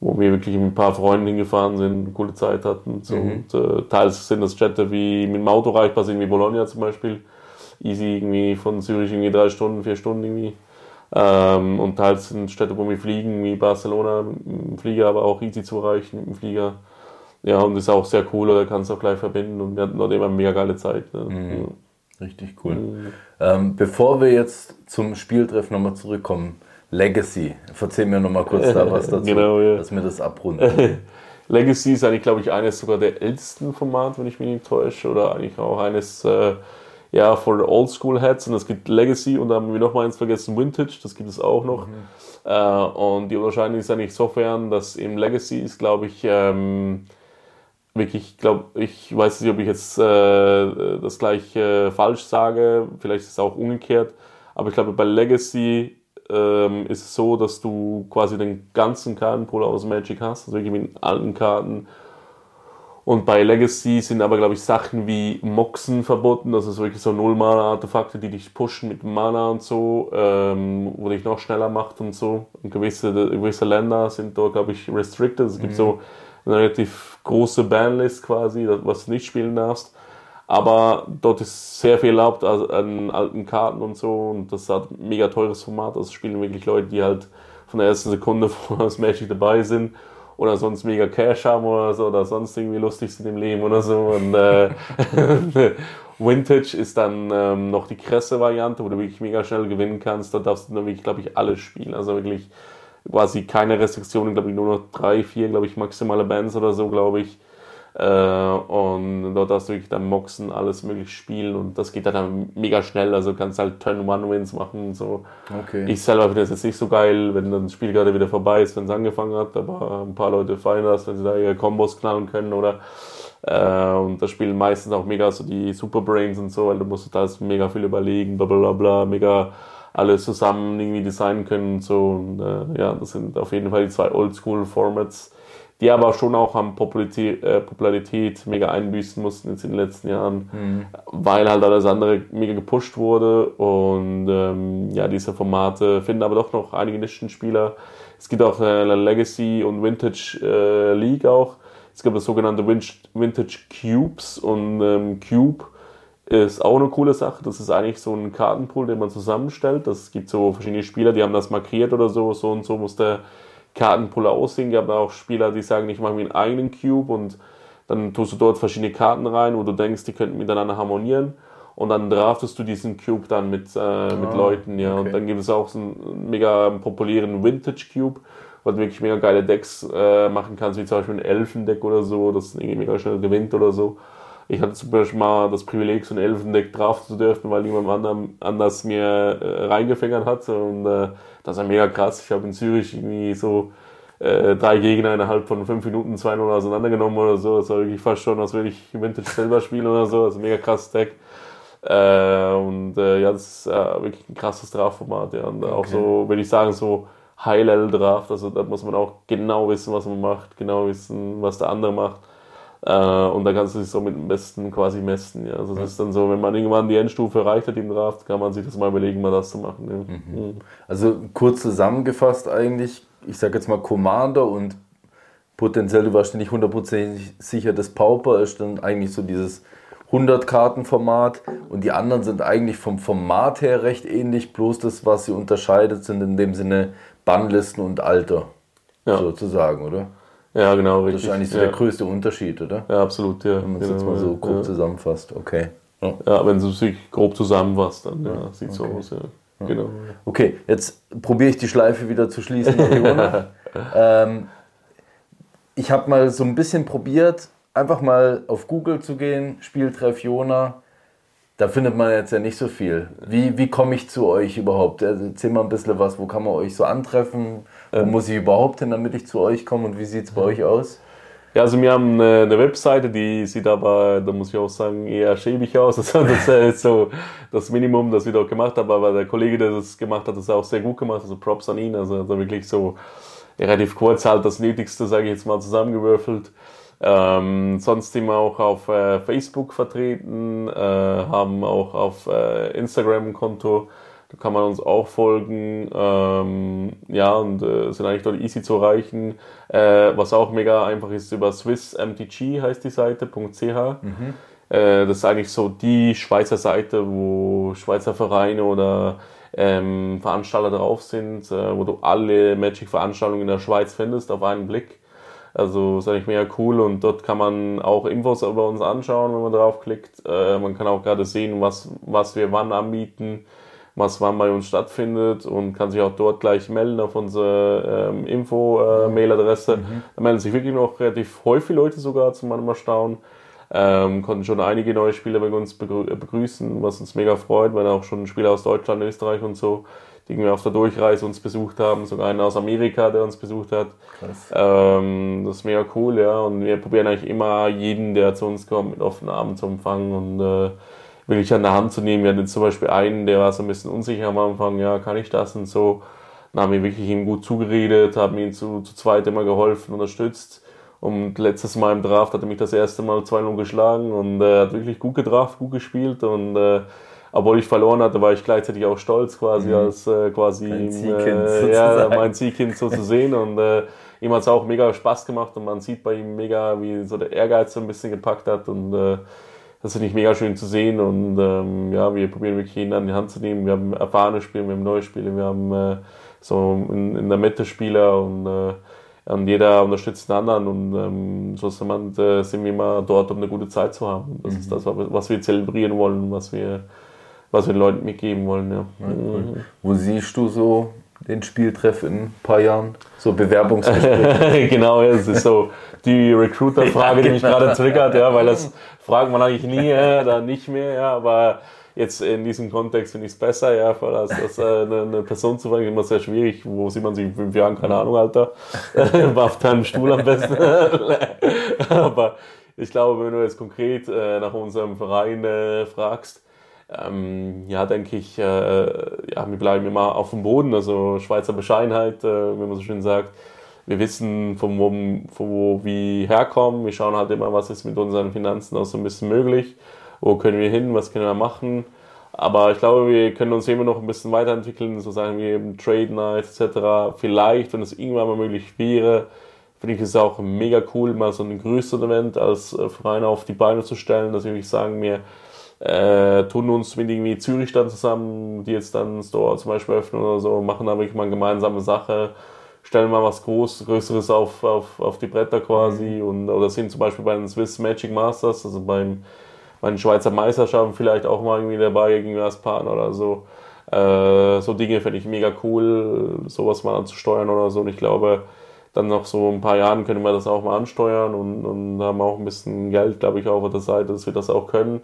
wo wir wirklich mit ein paar Freunden hingefahren sind, eine coole Zeit hatten. So. Und, äh, teils sind das Städte, wie mit dem Auto erreichbar sind, wie Bologna zum Beispiel. Easy irgendwie von Zürich irgendwie drei Stunden, vier Stunden irgendwie. Ähm, und teils sind Städte, wo wir fliegen, wie Barcelona dem Flieger, aber auch easy zu erreichen mit dem Flieger. Ja, und ist auch sehr cool, oder kannst auch gleich verbinden und wir hatten dort immer eine mega geile Zeit. Ne? Richtig cool. Ähm, bevor wir jetzt zum Spieltreff nochmal zurückkommen, Legacy. Erzähl mir nochmal kurz da was dazu, Genau, ja. dass wir das abrunden. Legacy ist eigentlich, glaube ich, eines sogar der ältesten Format, wenn ich mich nicht täusche, oder eigentlich auch eines äh, ja, for the Oldschool Heads. Und es gibt Legacy und da haben wir noch mal eins vergessen, Vintage, das gibt es auch noch. Äh, und die Unterscheidung ist eigentlich insofern, dass im Legacy ist, glaube ich, ähm, wirklich, glaube ich, weiß nicht, ob ich jetzt äh, das gleich äh, falsch sage, vielleicht ist es auch umgekehrt, aber ich glaube, bei Legacy ähm, ist es so, dass du quasi den ganzen Kartenpool aus Magic hast, also wirklich mit allen Karten. Und bei Legacy sind aber, glaube ich, Sachen wie Moxen verboten, also so wirklich so Null-Mana-Artefakte, die dich pushen mit Mana und so, ähm, wo dich noch schneller macht und so. Und gewisse, gewisse Länder sind da, glaube ich, restricted. Es gibt so eine relativ große Banlist quasi, das- was du nicht spielen darfst. Aber dort ist sehr viel erlaubt an alten Karten und so und das hat ein mega teures Format. Das spielen wirklich Leute, die halt von der ersten Sekunde vor das Magic dabei sind oder sonst mega Cash haben oder so oder sonst irgendwie lustig sind im Leben oder so. Und äh, Vintage ist dann ähm, noch die Kresse-Variante, wo du wirklich mega schnell gewinnen kannst. Da darfst du dann wirklich, glaube ich, alles spielen. Also wirklich quasi keine Restriktionen, glaube ich, nur noch drei, vier, glaube ich, maximale Bands oder so, glaube ich. Äh, und dort hast du wirklich dann Moxen, alles möglich spielen und das geht dann mega schnell. Also kannst halt Turn-One-Wins machen und so. Okay. Ich selber finde das jetzt nicht so geil, wenn dann das Spiel gerade wieder vorbei ist, wenn es angefangen hat, aber ein paar Leute feiern das, wenn sie da ihre Kombos knallen können oder äh, und das spielen meistens auch mega so die Superbrains und so, weil du musst da mega viel überlegen, bla bla bla, mega alles zusammen irgendwie designen können und so. Und äh, ja, das sind auf jeden Fall die zwei Oldschool-Formats die aber schon auch an Popularität, äh, Popularität mega einbüßen mussten jetzt in den letzten Jahren, mhm. weil halt alles andere mega gepusht wurde und ähm, ja, diese Formate finden aber doch noch einige Nischenspieler. Es gibt auch eine Legacy und Vintage äh, League auch. Es gibt das sogenannte Vintage Cubes und ähm, Cube ist auch eine coole Sache. Das ist eigentlich so ein Kartenpool, den man zusammenstellt. Es gibt so verschiedene Spieler, die haben das markiert oder so. So und so muss der Kartenpool aussehen. Es auch Spieler, die sagen, ich mache mir einen eigenen Cube und dann tust du dort verschiedene Karten rein, wo du denkst, die könnten miteinander harmonieren. Und dann draftest du diesen Cube dann mit, äh, mit oh, Leuten, ja. Okay. Und dann gibt es auch so einen mega populären Vintage Cube, wo du wirklich mega geile Decks äh, machen kannst, wie zum Beispiel ein Elfendeck oder so, das irgendwie mega schnell gewinnt oder so. Ich hatte zum Beispiel mal das Privileg, so ein Elfendeck draften zu dürfen, weil jemand anderem, anders mir äh, reingefingert hat. Und äh, das war mega krass. Ich habe in Zürich irgendwie so äh, drei Gegner innerhalb von fünf Minuten 2-0 auseinandergenommen oder so. Das war wirklich fast schon, als würde ich Vintage selber spielen oder so. Also mega krasses Deck. Äh, und äh, ja, das ist äh, wirklich ein krasses Draftformat. Ja. Und okay. auch so, würde ich sagen, so High-Level-Draft. Also da muss man auch genau wissen, was man macht, genau wissen, was der andere macht. Äh, und da kannst du dich so mit dem Besten quasi messen. Ja. Also das ist dann so, wenn man irgendwann die Endstufe erreicht hat im Draft, kann man sich das mal überlegen, mal das zu machen. Ja. Mhm. mhm. Also kurz zusammengefasst eigentlich, ich sage jetzt mal Commander und potenziell, du warst nicht hundertprozentig sicher, das Pauper ist dann eigentlich so dieses 100-Karten-Format und die anderen sind eigentlich vom Format her recht ähnlich, bloß das, was sie unterscheidet, sind in dem Sinne Bannlisten und Alter, ja. sozusagen, oder? Ja, genau, richtig. Das ist eigentlich so ja. der größte Unterschied, oder? Ja, absolut, ja. Wenn man es genau, jetzt mal so grob ja. zusammenfasst, okay. Ja, ja wenn du es sich grob zusammenfasst, dann ja, sieht okay. so aus, ja. Genau. Okay, jetzt probiere ich die Schleife wieder zu schließen. ähm, ich habe mal so ein bisschen probiert, einfach mal auf Google zu gehen, Spieltreff Jona. Da findet man jetzt ja nicht so viel. Wie, wie komme ich zu euch überhaupt? Also erzähl mal ein bisschen was, wo kann man euch so antreffen? Wo ähm, muss ich überhaupt hin, damit ich zu euch komme und wie sieht es bei euch aus? Ja, also wir haben eine, eine, Webseite, die sieht aber, da muss ich auch sagen, eher schäbig aus. Also das ist so das Minimum, das wir dort gemacht haben. Aber der Kollege, der das gemacht hat, hat das auch sehr gut gemacht. Also Props an ihn. Also, also wirklich so relativ kurz halt das Nötigste, sage ich jetzt mal, zusammengewürfelt. Ähm, sonst sind wir auch auf äh, Facebook vertreten, äh, haben auch auf äh, Instagram ein Konto. Da kann man uns auch folgen. Ähm, ja, und äh, sind eigentlich dort easy zu erreichen. Äh, was auch mega einfach ist, über swissmtg heißt die Seite.ch. Mhm. Äh, das ist eigentlich so die Schweizer Seite, wo Schweizer Vereine oder ähm, Veranstalter drauf sind, wo du alle Magic-Veranstaltungen in der Schweiz findest auf einen Blick. Also ist eigentlich mega cool und dort kann man auch Infos über uns anschauen, wenn man draufklickt. Äh, man kann auch gerade sehen, was, was wir wann anbieten was wann bei uns stattfindet und kann sich auch dort gleich melden auf unsere ähm, Info-Mail-Adresse. Äh, mhm. Da melden sich wirklich noch relativ häufig Leute sogar zu meinem Erstaunen. Ähm, konnten schon einige neue Spieler bei uns begrü begrüßen, was uns mega freut, weil auch schon Spieler aus Deutschland, Österreich und so, die wir auf der Durchreise uns besucht haben, sogar einer aus Amerika, der uns besucht hat. Ähm, das ist mega cool, ja. Und wir probieren eigentlich immer jeden, der zu uns kommt, mit offenen Armen zu empfangen und äh, wirklich an der Hand zu nehmen. Wir hatten zum Beispiel einen, der war so ein bisschen unsicher am Anfang, ja, kann ich das und so. Dann haben wir wirklich ihm gut zugeredet, haben ihm zu, zu zweit immer geholfen, unterstützt. Und letztes Mal im Draft hat er mich das erste Mal 2-0 geschlagen und er äh, hat wirklich gut gedraft, gut gespielt und äh, obwohl ich verloren hatte, war ich gleichzeitig auch stolz, quasi mhm. als äh, quasi mein Ziehkind, äh, ja, mein Ziehkind so zu sehen und äh, ihm hat es auch mega Spaß gemacht und man sieht bei ihm mega, wie so der Ehrgeiz so ein bisschen gepackt hat und äh, das finde ich mega schön zu sehen und ähm, ja, wir probieren wirklich jeden an die Hand zu nehmen. Wir haben erfahrene Spieler, wir haben neue Spieler, wir haben äh, so in, in, der Mitte Spieler und, äh, und jeder unterstützt den anderen und ähm, so äh, sind wir immer dort, um eine gute Zeit zu haben. Das mhm. ist das, was wir zelebrieren wollen, was wir, was wir den Leuten mitgeben wollen. Ja. ja cool. mhm. Wo siehst du so den Spieltreff in ein paar Jahren? So Bewerbungsgespräche. genau, ja, das ist so die Recruiter-Frage, die mich genau. gerade triggert, ja, weil das fragt man eigentlich nie, ja, dann nicht mehr, ja, aber jetzt in diesem Kontext finde ich es besser, ja, als, als äh, eine, eine, Person zu fragen, immer sehr schwierig. Wo sieht man sich in fünf Jahren? Keine Ahnung, Alter. auf deinem Stuhl am besten. aber ich glaube, wenn du jetzt konkret äh, nach unserem Verein äh, fragst, ähm, ja, denke ich, äh, ja, wir bleiben immer auf dem Boden, also Schweizer Bescheidenheit, äh, wie man so schön sagt. Wir wissen, von wo, von wo wir herkommen. Wir schauen halt immer, was ist mit unseren Finanzen auch so ein bisschen möglich. Wo können wir hin, was können wir machen. Aber ich glaube, wir können uns immer noch ein bisschen weiterentwickeln, so sagen wir eben Trade Night etc. Vielleicht, wenn es irgendwann mal möglich wäre, finde ich es auch mega cool, mal so ein größeres Event als äh, Verein auf die Beine zu stellen, dass wir wirklich sagen, wir äh, tun uns mit irgendwie Zürich dann zusammen, die jetzt dann Store zum Beispiel öffnen oder so, machen da wirklich mal eine gemeinsame Sache, stellen mal was Groß, Größeres auf, auf, auf die Bretter quasi mhm. und oder sind zum Beispiel bei den Swiss Magic Masters, also beim, bei den Schweizer Meisterschaften vielleicht auch mal irgendwie dabei irgendwie als Partner oder so. Äh, so Dinge finde ich mega cool, sowas mal anzusteuern oder so und ich glaube, dann noch so ein paar Jahren können wir das auch mal ansteuern und, und haben auch ein bisschen Geld, glaube ich, auch auf der Seite, dass wir das auch können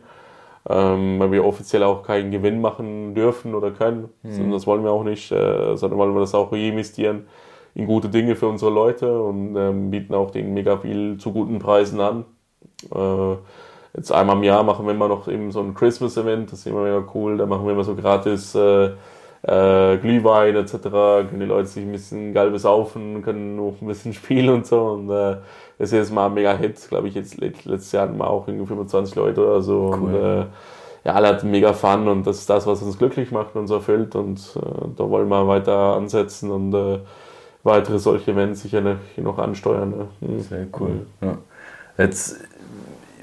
ähm, weil wir offiziell auch keinen Gewinn machen dürfen oder können. Mhm. Das wollen wir auch nicht, äh, sondern wollen wir das auch investieren in gute Dinge für unsere Leute und ähm, bieten auch den mega viel zu guten Preisen an. Äh, jetzt einmal im Jahr machen wir immer noch eben so ein Christmas-Event, das ist immer mega cool. Da machen wir immer so gratis äh, äh, Glühwein etc. Können die Leute sich ein bisschen geil besaufen, können noch ein bisschen spielen und so. Und äh, das ist jetzt mal ein mega Hit, glaube ich. Jetzt letztes Jahr hatten wir auch irgendwie 25 Leute oder so. Cool. Und, äh, ja, alle hatten mega Fun und das ist das, was uns glücklich macht und uns erfüllt. Und äh, da wollen wir weiter ansetzen und äh, weitere solche Events sicher noch ansteuern. Ne? Mhm. Sehr cool. Ja. Jetzt,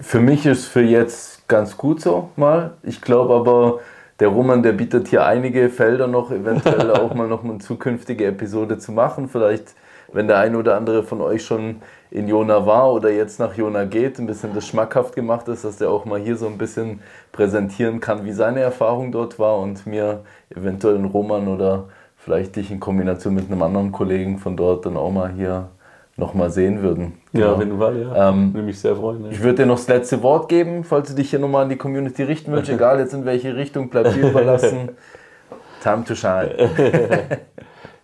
für mich ist für jetzt ganz gut so mal. Ich glaube aber, der Roman, der bietet hier einige Felder noch, eventuell auch mal noch eine zukünftige Episode zu machen. Vielleicht, wenn der eine oder andere von euch schon in Jona war oder jetzt nach Jona geht, ein bisschen das schmackhaft gemacht ist, dass der auch mal hier so ein bisschen präsentieren kann, wie seine Erfahrung dort war und mir eventuell einen Roman oder vielleicht dich in Kombination mit einem anderen Kollegen von dort dann auch mal hier nochmal sehen würden. Genau. Ja, auf jeden Fall, ja. Ähm, würde mich sehr freuen. Ja. Ich würde dir noch das letzte Wort geben, falls du dich hier nochmal an die Community richten willst, egal jetzt in welche Richtung, bleibt dir überlassen. Time to shine.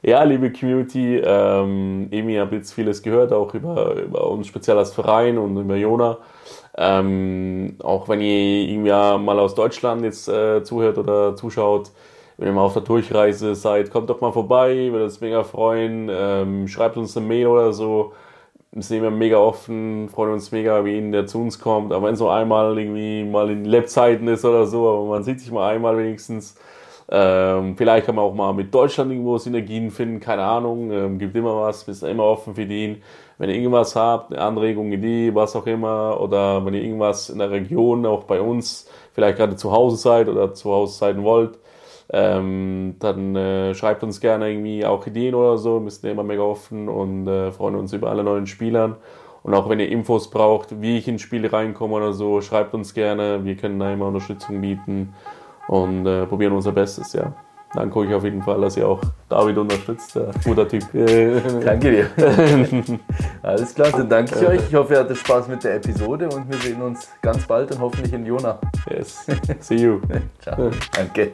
ja, liebe Community, ähm, Emi hat jetzt vieles gehört, auch über, über uns speziell als Verein und über Jona. Ähm, auch wenn ihr irgendwie mal aus Deutschland jetzt äh, zuhört oder zuschaut, wenn ihr mal auf der Durchreise seid, kommt doch mal vorbei, würde uns mega freuen. Ähm, schreibt uns eine Mail oder so. Wir sind immer mega offen, freuen uns mega, wie ihn der zu uns kommt. Aber wenn so einmal irgendwie mal in Lebzeiten ist oder so, aber man sieht sich mal einmal wenigstens. Ähm, vielleicht kann man auch mal mit Deutschland irgendwo Synergien finden, keine Ahnung. Ähm, gibt immer was, wir sind immer offen für ihn. Wenn ihr irgendwas habt, eine Anregung, Idee, was auch immer, oder wenn ihr irgendwas in der Region, auch bei uns, vielleicht gerade zu Hause seid oder zu Hause sein wollt, ähm, dann äh, schreibt uns gerne irgendwie auch Ideen oder so. Wir sind immer mega offen und äh, freuen uns über alle neuen Spielern. Und auch wenn ihr Infos braucht, wie ich ins Spiel reinkomme oder so, schreibt uns gerne. Wir können da immer Unterstützung bieten und äh, probieren unser Bestes, ja dann gucke ich auf jeden Fall, dass ihr auch David unterstützt. Äh, guter Typ. danke dir. Alles klar, dann danke ich euch. Ich hoffe, ihr hattet Spaß mit der Episode und wir sehen uns ganz bald und hoffentlich in Jona. Yes. See you. Ciao. Danke.